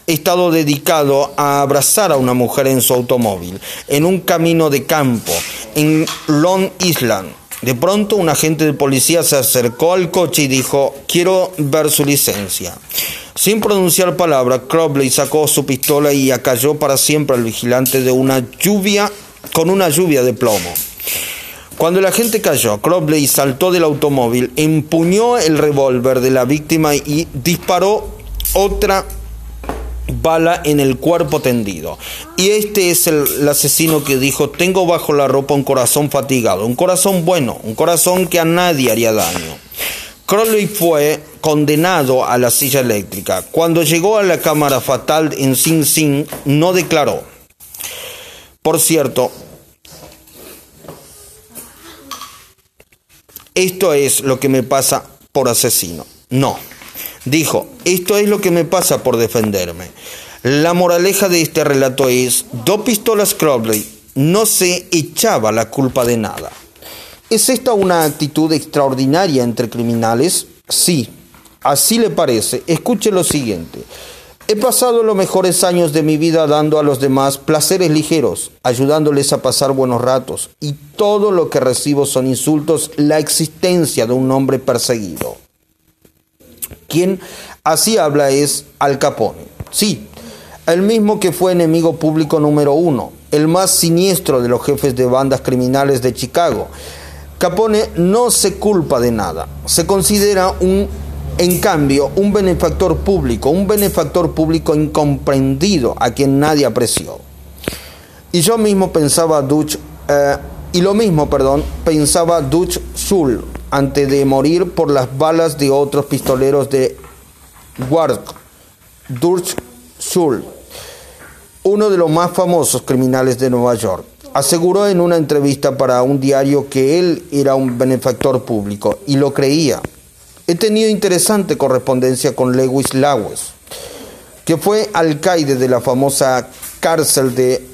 estado dedicado a abrazar a una mujer en su automóvil, en un camino de campo, en Long Island. De pronto un agente de policía se acercó al coche y dijo, quiero ver su licencia. Sin pronunciar palabra, Crowley sacó su pistola y acalló para siempre al vigilante de una lluvia con una lluvia de plomo. Cuando la gente cayó, Crobley saltó del automóvil, empuñó el revólver de la víctima y disparó otra bala en el cuerpo tendido. Y este es el, asesino que dijo, tengo bajo la ropa un corazón fatigado, un corazón bueno, un corazón que a nadie haría daño. Crowley fue condenado a la silla eléctrica. Cuando llegó a la cámara fatal en Sing Sing, no declaró. Por cierto, esto es lo que me pasa por asesino. No, dijo, esto es lo que me pasa por defenderme. La moraleja de este relato es, dos pistolas Crowley no se echaba la culpa de nada. ¿Es esta una actitud extraordinaria entre criminales? Sí, así le parece. Escuche lo siguiente. He pasado los mejores años de mi vida dando a los demás placeres ligeros, ayudándoles a pasar buenos ratos, y todo lo que recibo son insultos, la existencia de un hombre perseguido. Quien así habla es Al Capone. Sí, el mismo que fue enemigo público número uno, el más siniestro de los jefes de bandas criminales de Chicago. Capone no se culpa de nada, se considera un en cambio, un benefactor público, un benefactor público incomprendido a quien nadie apreció. Y yo mismo pensaba Dutch, eh, y lo mismo, perdón, pensaba Dutch Schul antes de morir por las balas de otros pistoleros de Wark. Dutch Schul, uno de los más famosos criminales de Nueva York, aseguró en una entrevista para un diario que él era un benefactor público y lo creía. He tenido interesante correspondencia con Lewis Lawes, que fue alcaide de la famosa cárcel de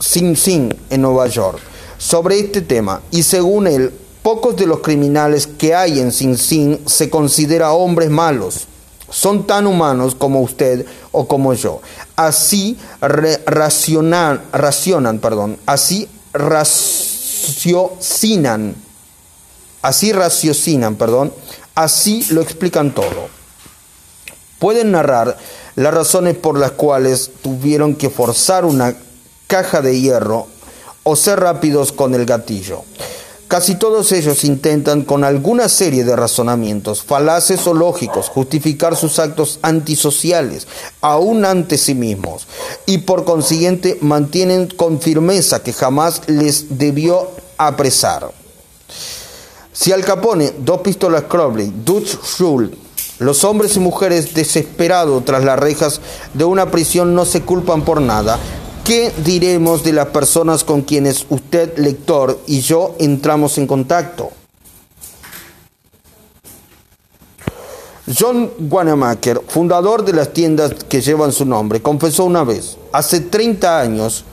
Sing Sing en Nueva York, sobre este tema, y según él, pocos de los criminales que hay en Sing Sing se consideran hombres malos. Son tan humanos como usted o como yo. Así racionan, racionan, perdón, así raciocinan, así raciocinan, perdón, Así lo explican todo. Pueden narrar las razones por las cuales tuvieron que forzar una caja de hierro o ser rápidos con el gatillo. Casi todos ellos intentan con alguna serie de razonamientos, falaces o lógicos, justificar sus actos antisociales, aún ante sí mismos, y por consiguiente mantienen con firmeza que jamás les debió apresar. Si Al Capone, dos pistolas Crowley, Dutch Rule, los hombres y mujeres desesperados tras las rejas de una prisión no se culpan por nada, ¿qué diremos de las personas con quienes usted, lector, y yo entramos en contacto? John Wanamaker, fundador de las tiendas que llevan su nombre, confesó una vez, hace 30 años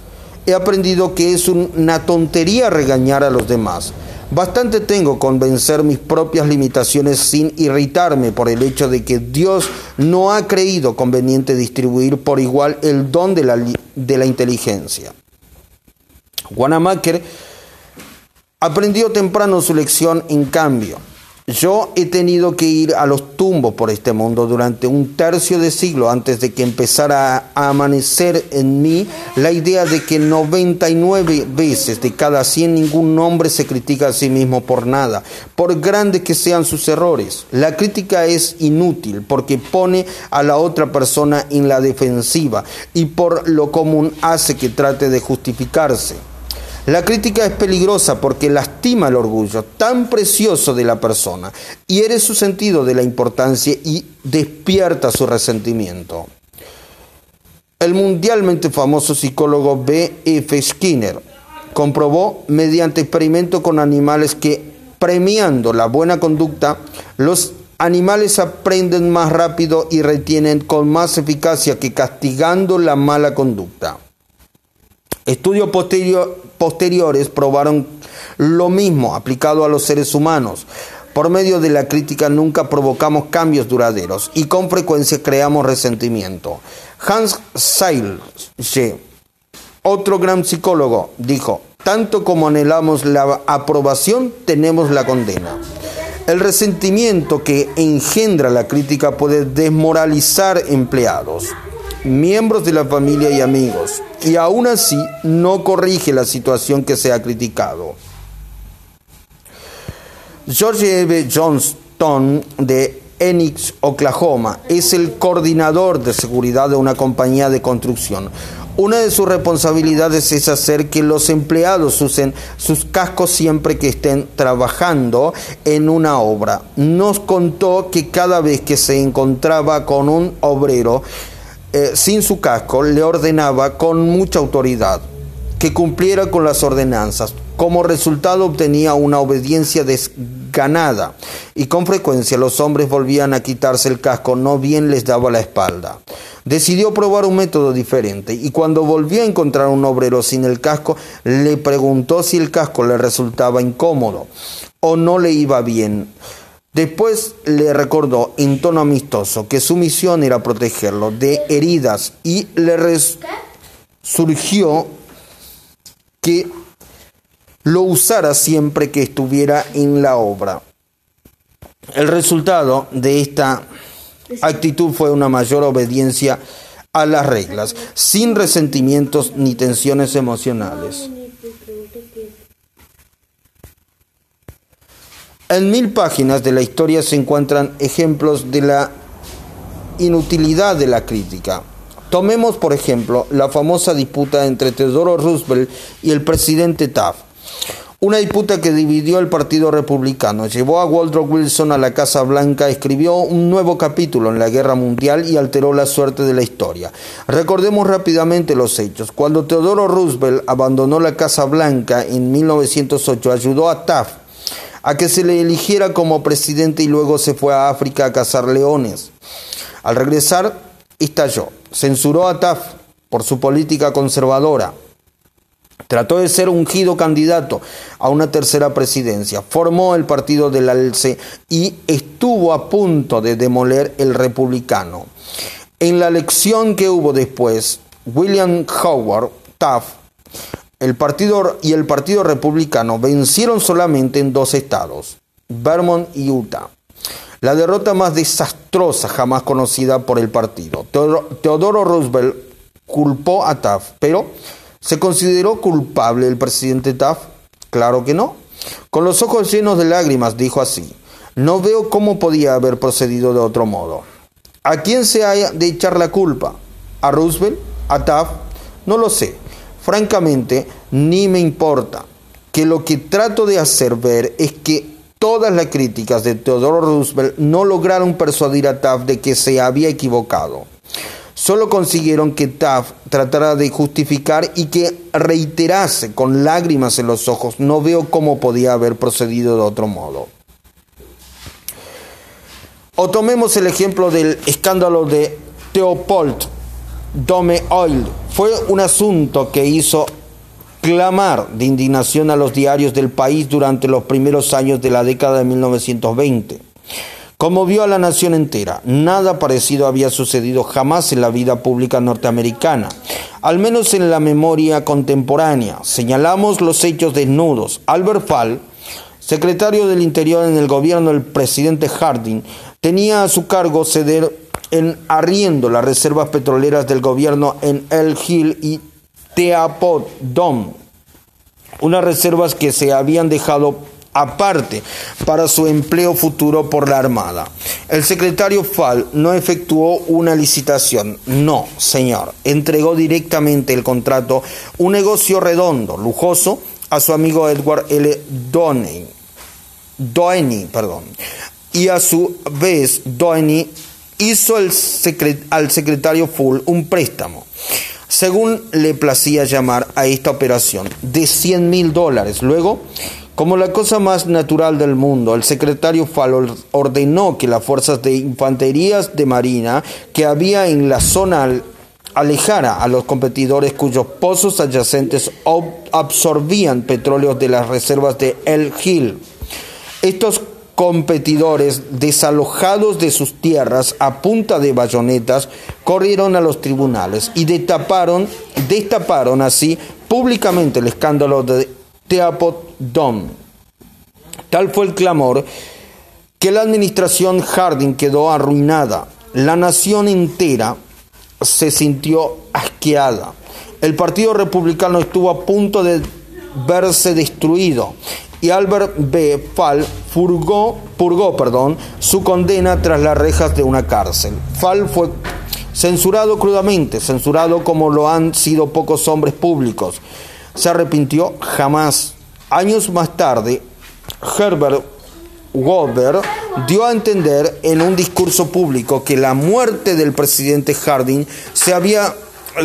he aprendido que es una tontería regañar a los demás. Bastante tengo con vencer mis propias limitaciones sin irritarme por el hecho de que Dios no ha creído conveniente distribuir por igual el don de la, de la inteligencia. Wanamaker aprendió temprano su lección en cambio. Yo he tenido que ir a los tumbos por este mundo durante un tercio de siglo antes de que empezara a amanecer en mí la idea de que 99 veces de cada 100 ningún hombre se critica a sí mismo por nada, por grandes que sean sus errores. La crítica es inútil porque pone a la otra persona en la defensiva y por lo común hace que trate de justificarse. La crítica es peligrosa porque lastima el orgullo tan precioso de la persona, hiere su sentido de la importancia y despierta su resentimiento. El mundialmente famoso psicólogo B. F. Skinner comprobó mediante experimento con animales que premiando la buena conducta, los animales aprenden más rápido y retienen con más eficacia que castigando la mala conducta. Estudios posteriores probaron lo mismo aplicado a los seres humanos. Por medio de la crítica nunca provocamos cambios duraderos y con frecuencia creamos resentimiento. Hans Seilge, otro gran psicólogo, dijo, tanto como anhelamos la aprobación, tenemos la condena. El resentimiento que engendra la crítica puede desmoralizar empleados, miembros de la familia y amigos, y aún así no corrige la situación que se ha criticado. George Eve Johnston de Enix, Oklahoma, es el coordinador de seguridad de una compañía de construcción. Una de sus responsabilidades es hacer que los empleados usen sus cascos siempre que estén trabajando en una obra. Nos contó que cada vez que se encontraba con un obrero, eh, sin su casco, le ordenaba con mucha autoridad que cumpliera con las ordenanzas. Como resultado obtenía una obediencia desganada y con frecuencia los hombres volvían a quitarse el casco, no bien les daba la espalda. Decidió probar un método diferente y cuando volvió a encontrar un obrero sin el casco, le preguntó si el casco le resultaba incómodo o no le iba bien. Después le recordó en tono amistoso que su misión era protegerlo de heridas y le surgió que lo usara siempre que estuviera en la obra. El resultado de esta actitud fue una mayor obediencia a las reglas, sin resentimientos ni tensiones emocionales. En mil páginas de la historia se encuentran ejemplos de la inutilidad de la crítica. Tomemos, por ejemplo, la famosa disputa entre Theodore Roosevelt y el presidente Taft. Una disputa que dividió el Partido Republicano, llevó a Woodrow Wilson a la Casa Blanca, escribió un nuevo capítulo en la Guerra Mundial y alteró la suerte de la historia. Recordemos rápidamente los hechos. Cuando Theodore Roosevelt abandonó la Casa Blanca en 1908, ayudó a Taft a que se le eligiera como presidente y luego se fue a África a cazar leones. Al regresar, estalló. Censuró a Taft por su política conservadora. Trató de ser ungido candidato a una tercera presidencia. Formó el partido del Alce y estuvo a punto de demoler el republicano. En la elección que hubo después, William Howard Taft el partido y el Partido Republicano vencieron solamente en dos estados, Vermont y Utah. La derrota más desastrosa jamás conocida por el partido. Teodoro Roosevelt culpó a Taft, pero ¿se consideró culpable el presidente Taft? Claro que no. Con los ojos llenos de lágrimas dijo así, no veo cómo podía haber procedido de otro modo. ¿A quién se ha de echar la culpa? ¿A Roosevelt? ¿A Taft? No lo sé. Francamente, ni me importa, que lo que trato de hacer ver es que todas las críticas de Theodore Roosevelt no lograron persuadir a Taft de que se había equivocado. Solo consiguieron que Taft tratara de justificar y que reiterase con lágrimas en los ojos. No veo cómo podía haber procedido de otro modo. O tomemos el ejemplo del escándalo de Theopold Dome Oil. Fue un asunto que hizo clamar de indignación a los diarios del país durante los primeros años de la década de 1920. Conmovió a la nación entera. Nada parecido había sucedido jamás en la vida pública norteamericana, al menos en la memoria contemporánea. Señalamos los hechos desnudos. Albert Fall, secretario del Interior en el gobierno del presidente Harding, tenía a su cargo ceder en arriendo las reservas petroleras del gobierno en El Hill y Teapot-Dom, unas reservas que se habían dejado aparte para su empleo futuro por la Armada. El secretario Fall no efectuó una licitación, no, señor, entregó directamente el contrato, un negocio redondo, lujoso, a su amigo Edward L. Downey, Doheny, perdón, y a su vez Doheny hizo al secretario Full un préstamo según le placía llamar a esta operación, de 100 mil dólares. Luego, como la cosa más natural del mundo, el secretario Fallon ordenó que las fuerzas de infanterías de marina que había en la zona alejara a los competidores cuyos pozos adyacentes absorbían petróleo de las reservas de El Hill. Estos competidores, desalojados de sus tierras a punta de bayonetas, corrieron a los tribunales y destaparon, destaparon así públicamente el escándalo de Teapot Dom. Tal fue el clamor que la administración Harding quedó arruinada. La nación entera se sintió asqueada. El Partido Republicano estuvo a punto de verse destruido y Albert B. Fall purgó, purgó perdón, su condena tras las rejas de una cárcel. Fall fue censurado crudamente, censurado como lo han sido pocos hombres públicos. Se arrepintió jamás. Años más tarde, Herbert Goldberg dio a entender en un discurso público que la muerte del presidente Harding se había,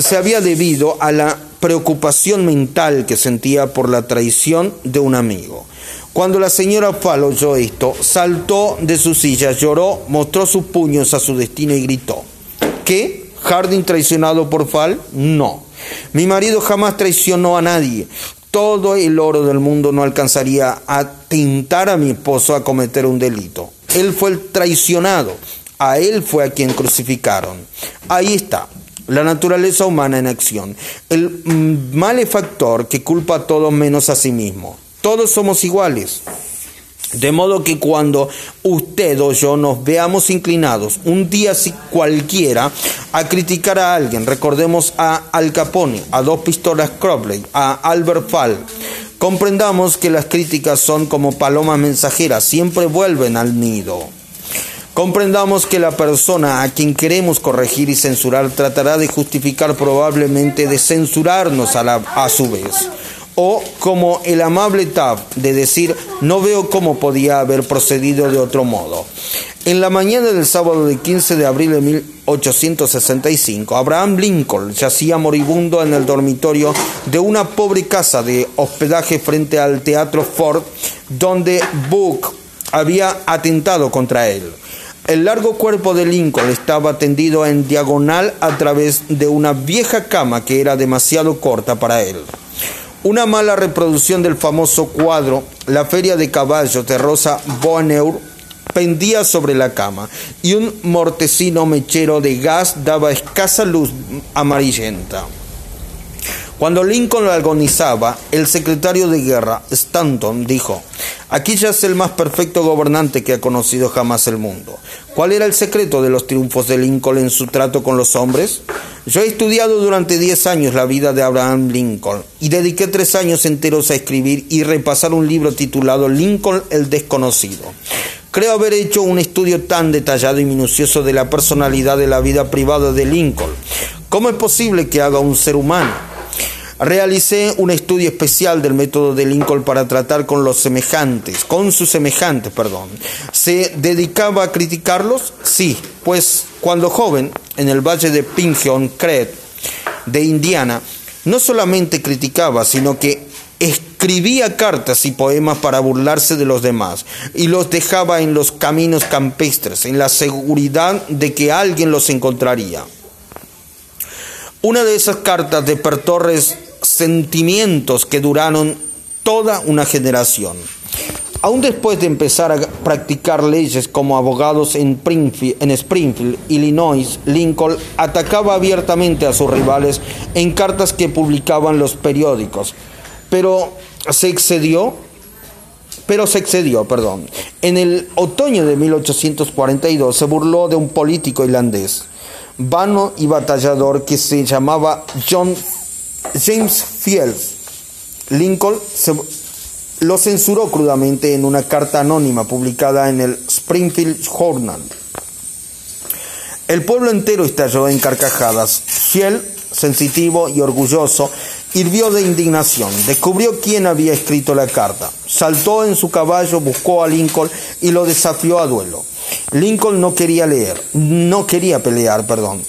se había debido a la preocupación mental que sentía por la traición de un amigo. Cuando la señora Fall oyó esto, saltó de su silla, lloró, mostró sus puños a su destino y gritó. ¿Qué? ¿Harding traicionado por Fall? No. Mi marido jamás traicionó a nadie. Todo el oro del mundo no alcanzaría a tintar a mi esposo a cometer un delito. Él fue el traicionado. A él fue a quien crucificaron. Ahí está, la naturaleza humana en acción. El malefactor que culpa a todos menos a sí mismo. Todos somos iguales. De modo que cuando usted o yo nos veamos inclinados un día cualquiera a criticar a alguien, recordemos a Al Capone, a dos pistolas Crowley, a Albert Fall, comprendamos que las críticas son como palomas mensajeras, siempre vuelven al nido. Comprendamos que la persona a quien queremos corregir y censurar tratará de justificar probablemente de censurarnos a, la, a su vez o como el amable Tab de decir no veo cómo podía haber procedido de otro modo. En la mañana del sábado de 15 de abril de 1865, Abraham Lincoln yacía moribundo en el dormitorio de una pobre casa de hospedaje frente al Teatro Ford, donde Book había atentado contra él. El largo cuerpo de Lincoln estaba tendido en diagonal a través de una vieja cama que era demasiado corta para él. Una mala reproducción del famoso cuadro La Feria de Caballos de Rosa Bonheur pendía sobre la cama y un mortecino mechero de gas daba escasa luz amarillenta. Cuando Lincoln agonizaba, el secretario de guerra, Stanton, dijo, aquí ya es el más perfecto gobernante que ha conocido jamás el mundo. ¿Cuál era el secreto de los triunfos de Lincoln en su trato con los hombres? Yo he estudiado durante 10 años la vida de Abraham Lincoln y dediqué tres años enteros a escribir y repasar un libro titulado Lincoln el desconocido. Creo haber hecho un estudio tan detallado y minucioso de la personalidad de la vida privada de Lincoln. ¿Cómo es posible que haga un ser humano? Realicé un estudio especial del método de Lincoln para tratar con los semejantes, con sus semejantes, perdón. ¿Se dedicaba a criticarlos? Sí, pues cuando joven, en el valle de Pingeon Creek, de Indiana, no solamente criticaba, sino que escribía cartas y poemas para burlarse de los demás y los dejaba en los caminos campestres, en la seguridad de que alguien los encontraría. Una de esas cartas despertó sentimientos que duraron toda una generación. Aún después de empezar a practicar leyes como abogados en, en, Springfield, Illinois, Lincoln atacaba abiertamente a sus rivales en cartas que publicaban los periódicos, pero se excedió, pero se excedió, perdón. En el otoño de 1842 se burló de un político irlandés, vano y batallador que se llamaba John James Fields. Lincoln lo censuró crudamente en una carta anónima publicada en el Springfield Journal. El pueblo entero estalló en carcajadas. Fiel, sensitivo y orgulloso, hirvió de indignación. Descubrió quién había escrito la carta. Saltó en su caballo, buscó a Lincoln y lo desafió a duelo. Lincoln no quería leer, no quería pelear, perdón.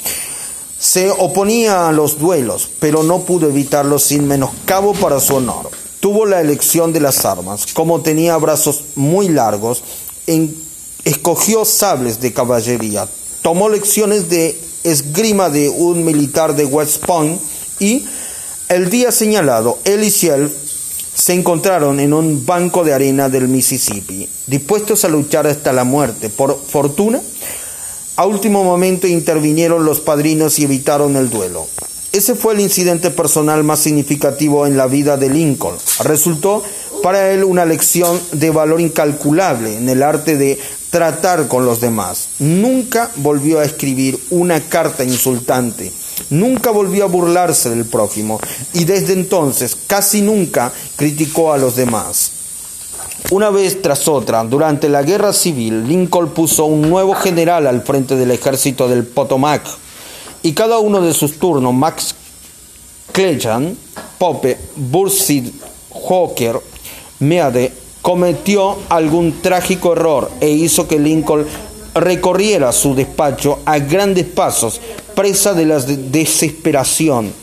Se oponía a los duelos, pero no pudo evitarlo sin menoscabo para su honor. Tuvo la elección de las armas. Como tenía brazos muy largos, escogió sables de caballería. Tomó lecciones de esgrima de un militar de West Point y el día señalado, él y Ciel se encontraron en un banco de arena del Mississippi, dispuestos a luchar hasta la muerte. Por fortuna, a último momento intervinieron los padrinos y evitaron el duelo. Ese fue el incidente personal más significativo en la vida de Lincoln. Resultó para él una lección de valor incalculable en el arte de tratar con los demás. Nunca volvió a escribir una carta insultante, nunca volvió a burlarse del prójimo y desde entonces casi nunca criticó a los demás. Una vez tras otra, durante la guerra civil, Lincoln puso un nuevo general al frente del ejército del Potomac y cada uno de sus turnos, Max Clejan, Pope, Bursid, Hawker, Meade, cometió algún trágico error e hizo que Lincoln recorriera su despacho a grandes pasos, presa de la desesperación.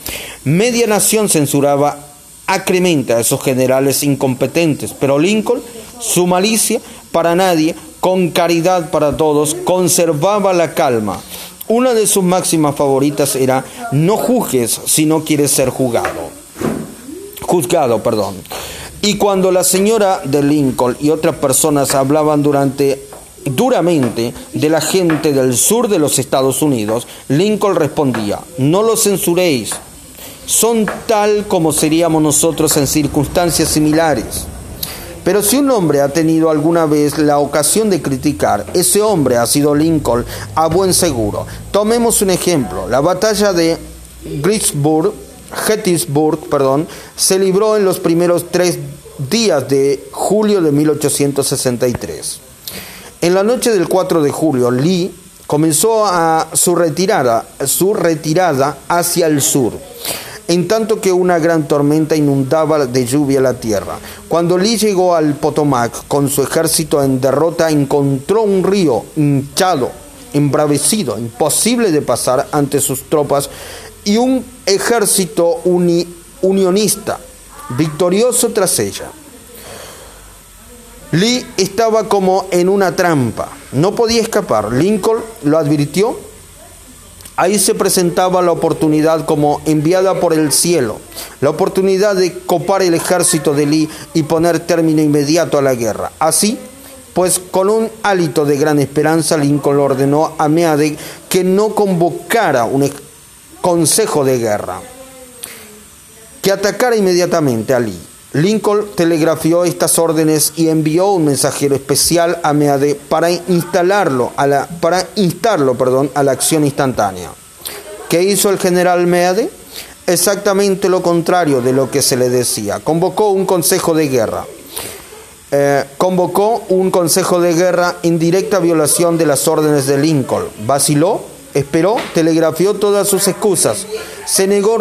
Media nación censuraba acremente a esos generales incompetentes, pero Lincoln, su malicia para nadie, con caridad para todos, conservaba la calma. Una de sus máximas favoritas era no juzgues si no quieres ser juzgado. Juzgado, perdón. Y cuando la señora de Lincoln y otras personas hablaban durante duramente de la gente del sur de los Estados Unidos, Lincoln respondía, no lo censuréis, son tal como seríamos nosotros en circunstancias similares. Pero si un hombre ha tenido alguna vez la ocasión de criticar, ese hombre ha sido Lincoln a buen seguro. Tomemos un ejemplo. La batalla de Gettysburg, perdón, se libró en los primeros tres días de julio de 1863. En la noche del 4 de julio, Lee comenzó su retirada, su retirada hacia el sur en tanto que una gran tormenta inundaba de lluvia la tierra. Cuando Lee llegó al Potomac con su ejército en derrota, encontró un río hinchado, embravecido, imposible de pasar ante sus tropas, y un ejército unionista, victorioso tras ella. Lee estaba como en una trampa, no podía escapar. Lincoln lo advirtió Ahí se presentaba la oportunidad como enviada por el cielo, la oportunidad de copar el ejército de Lee y poner término inmediato a la guerra. Así, pues con un hálito de gran esperanza, Lincoln ordenó a Meade que no convocara un consejo de guerra, que atacara inmediatamente a Lee. Lincoln telegrafió estas órdenes y envió un mensajero especial a Meade para instalarlo a la, para instarlo, perdón, a la acción instantánea. ¿Qué hizo el general Meade? Exactamente lo contrario de lo que se le decía. Convocó un consejo de guerra. Eh, convocó un consejo de guerra en directa violación de las órdenes de Lincoln. Vaciló, esperó, telegrafió todas sus excusas. Se negó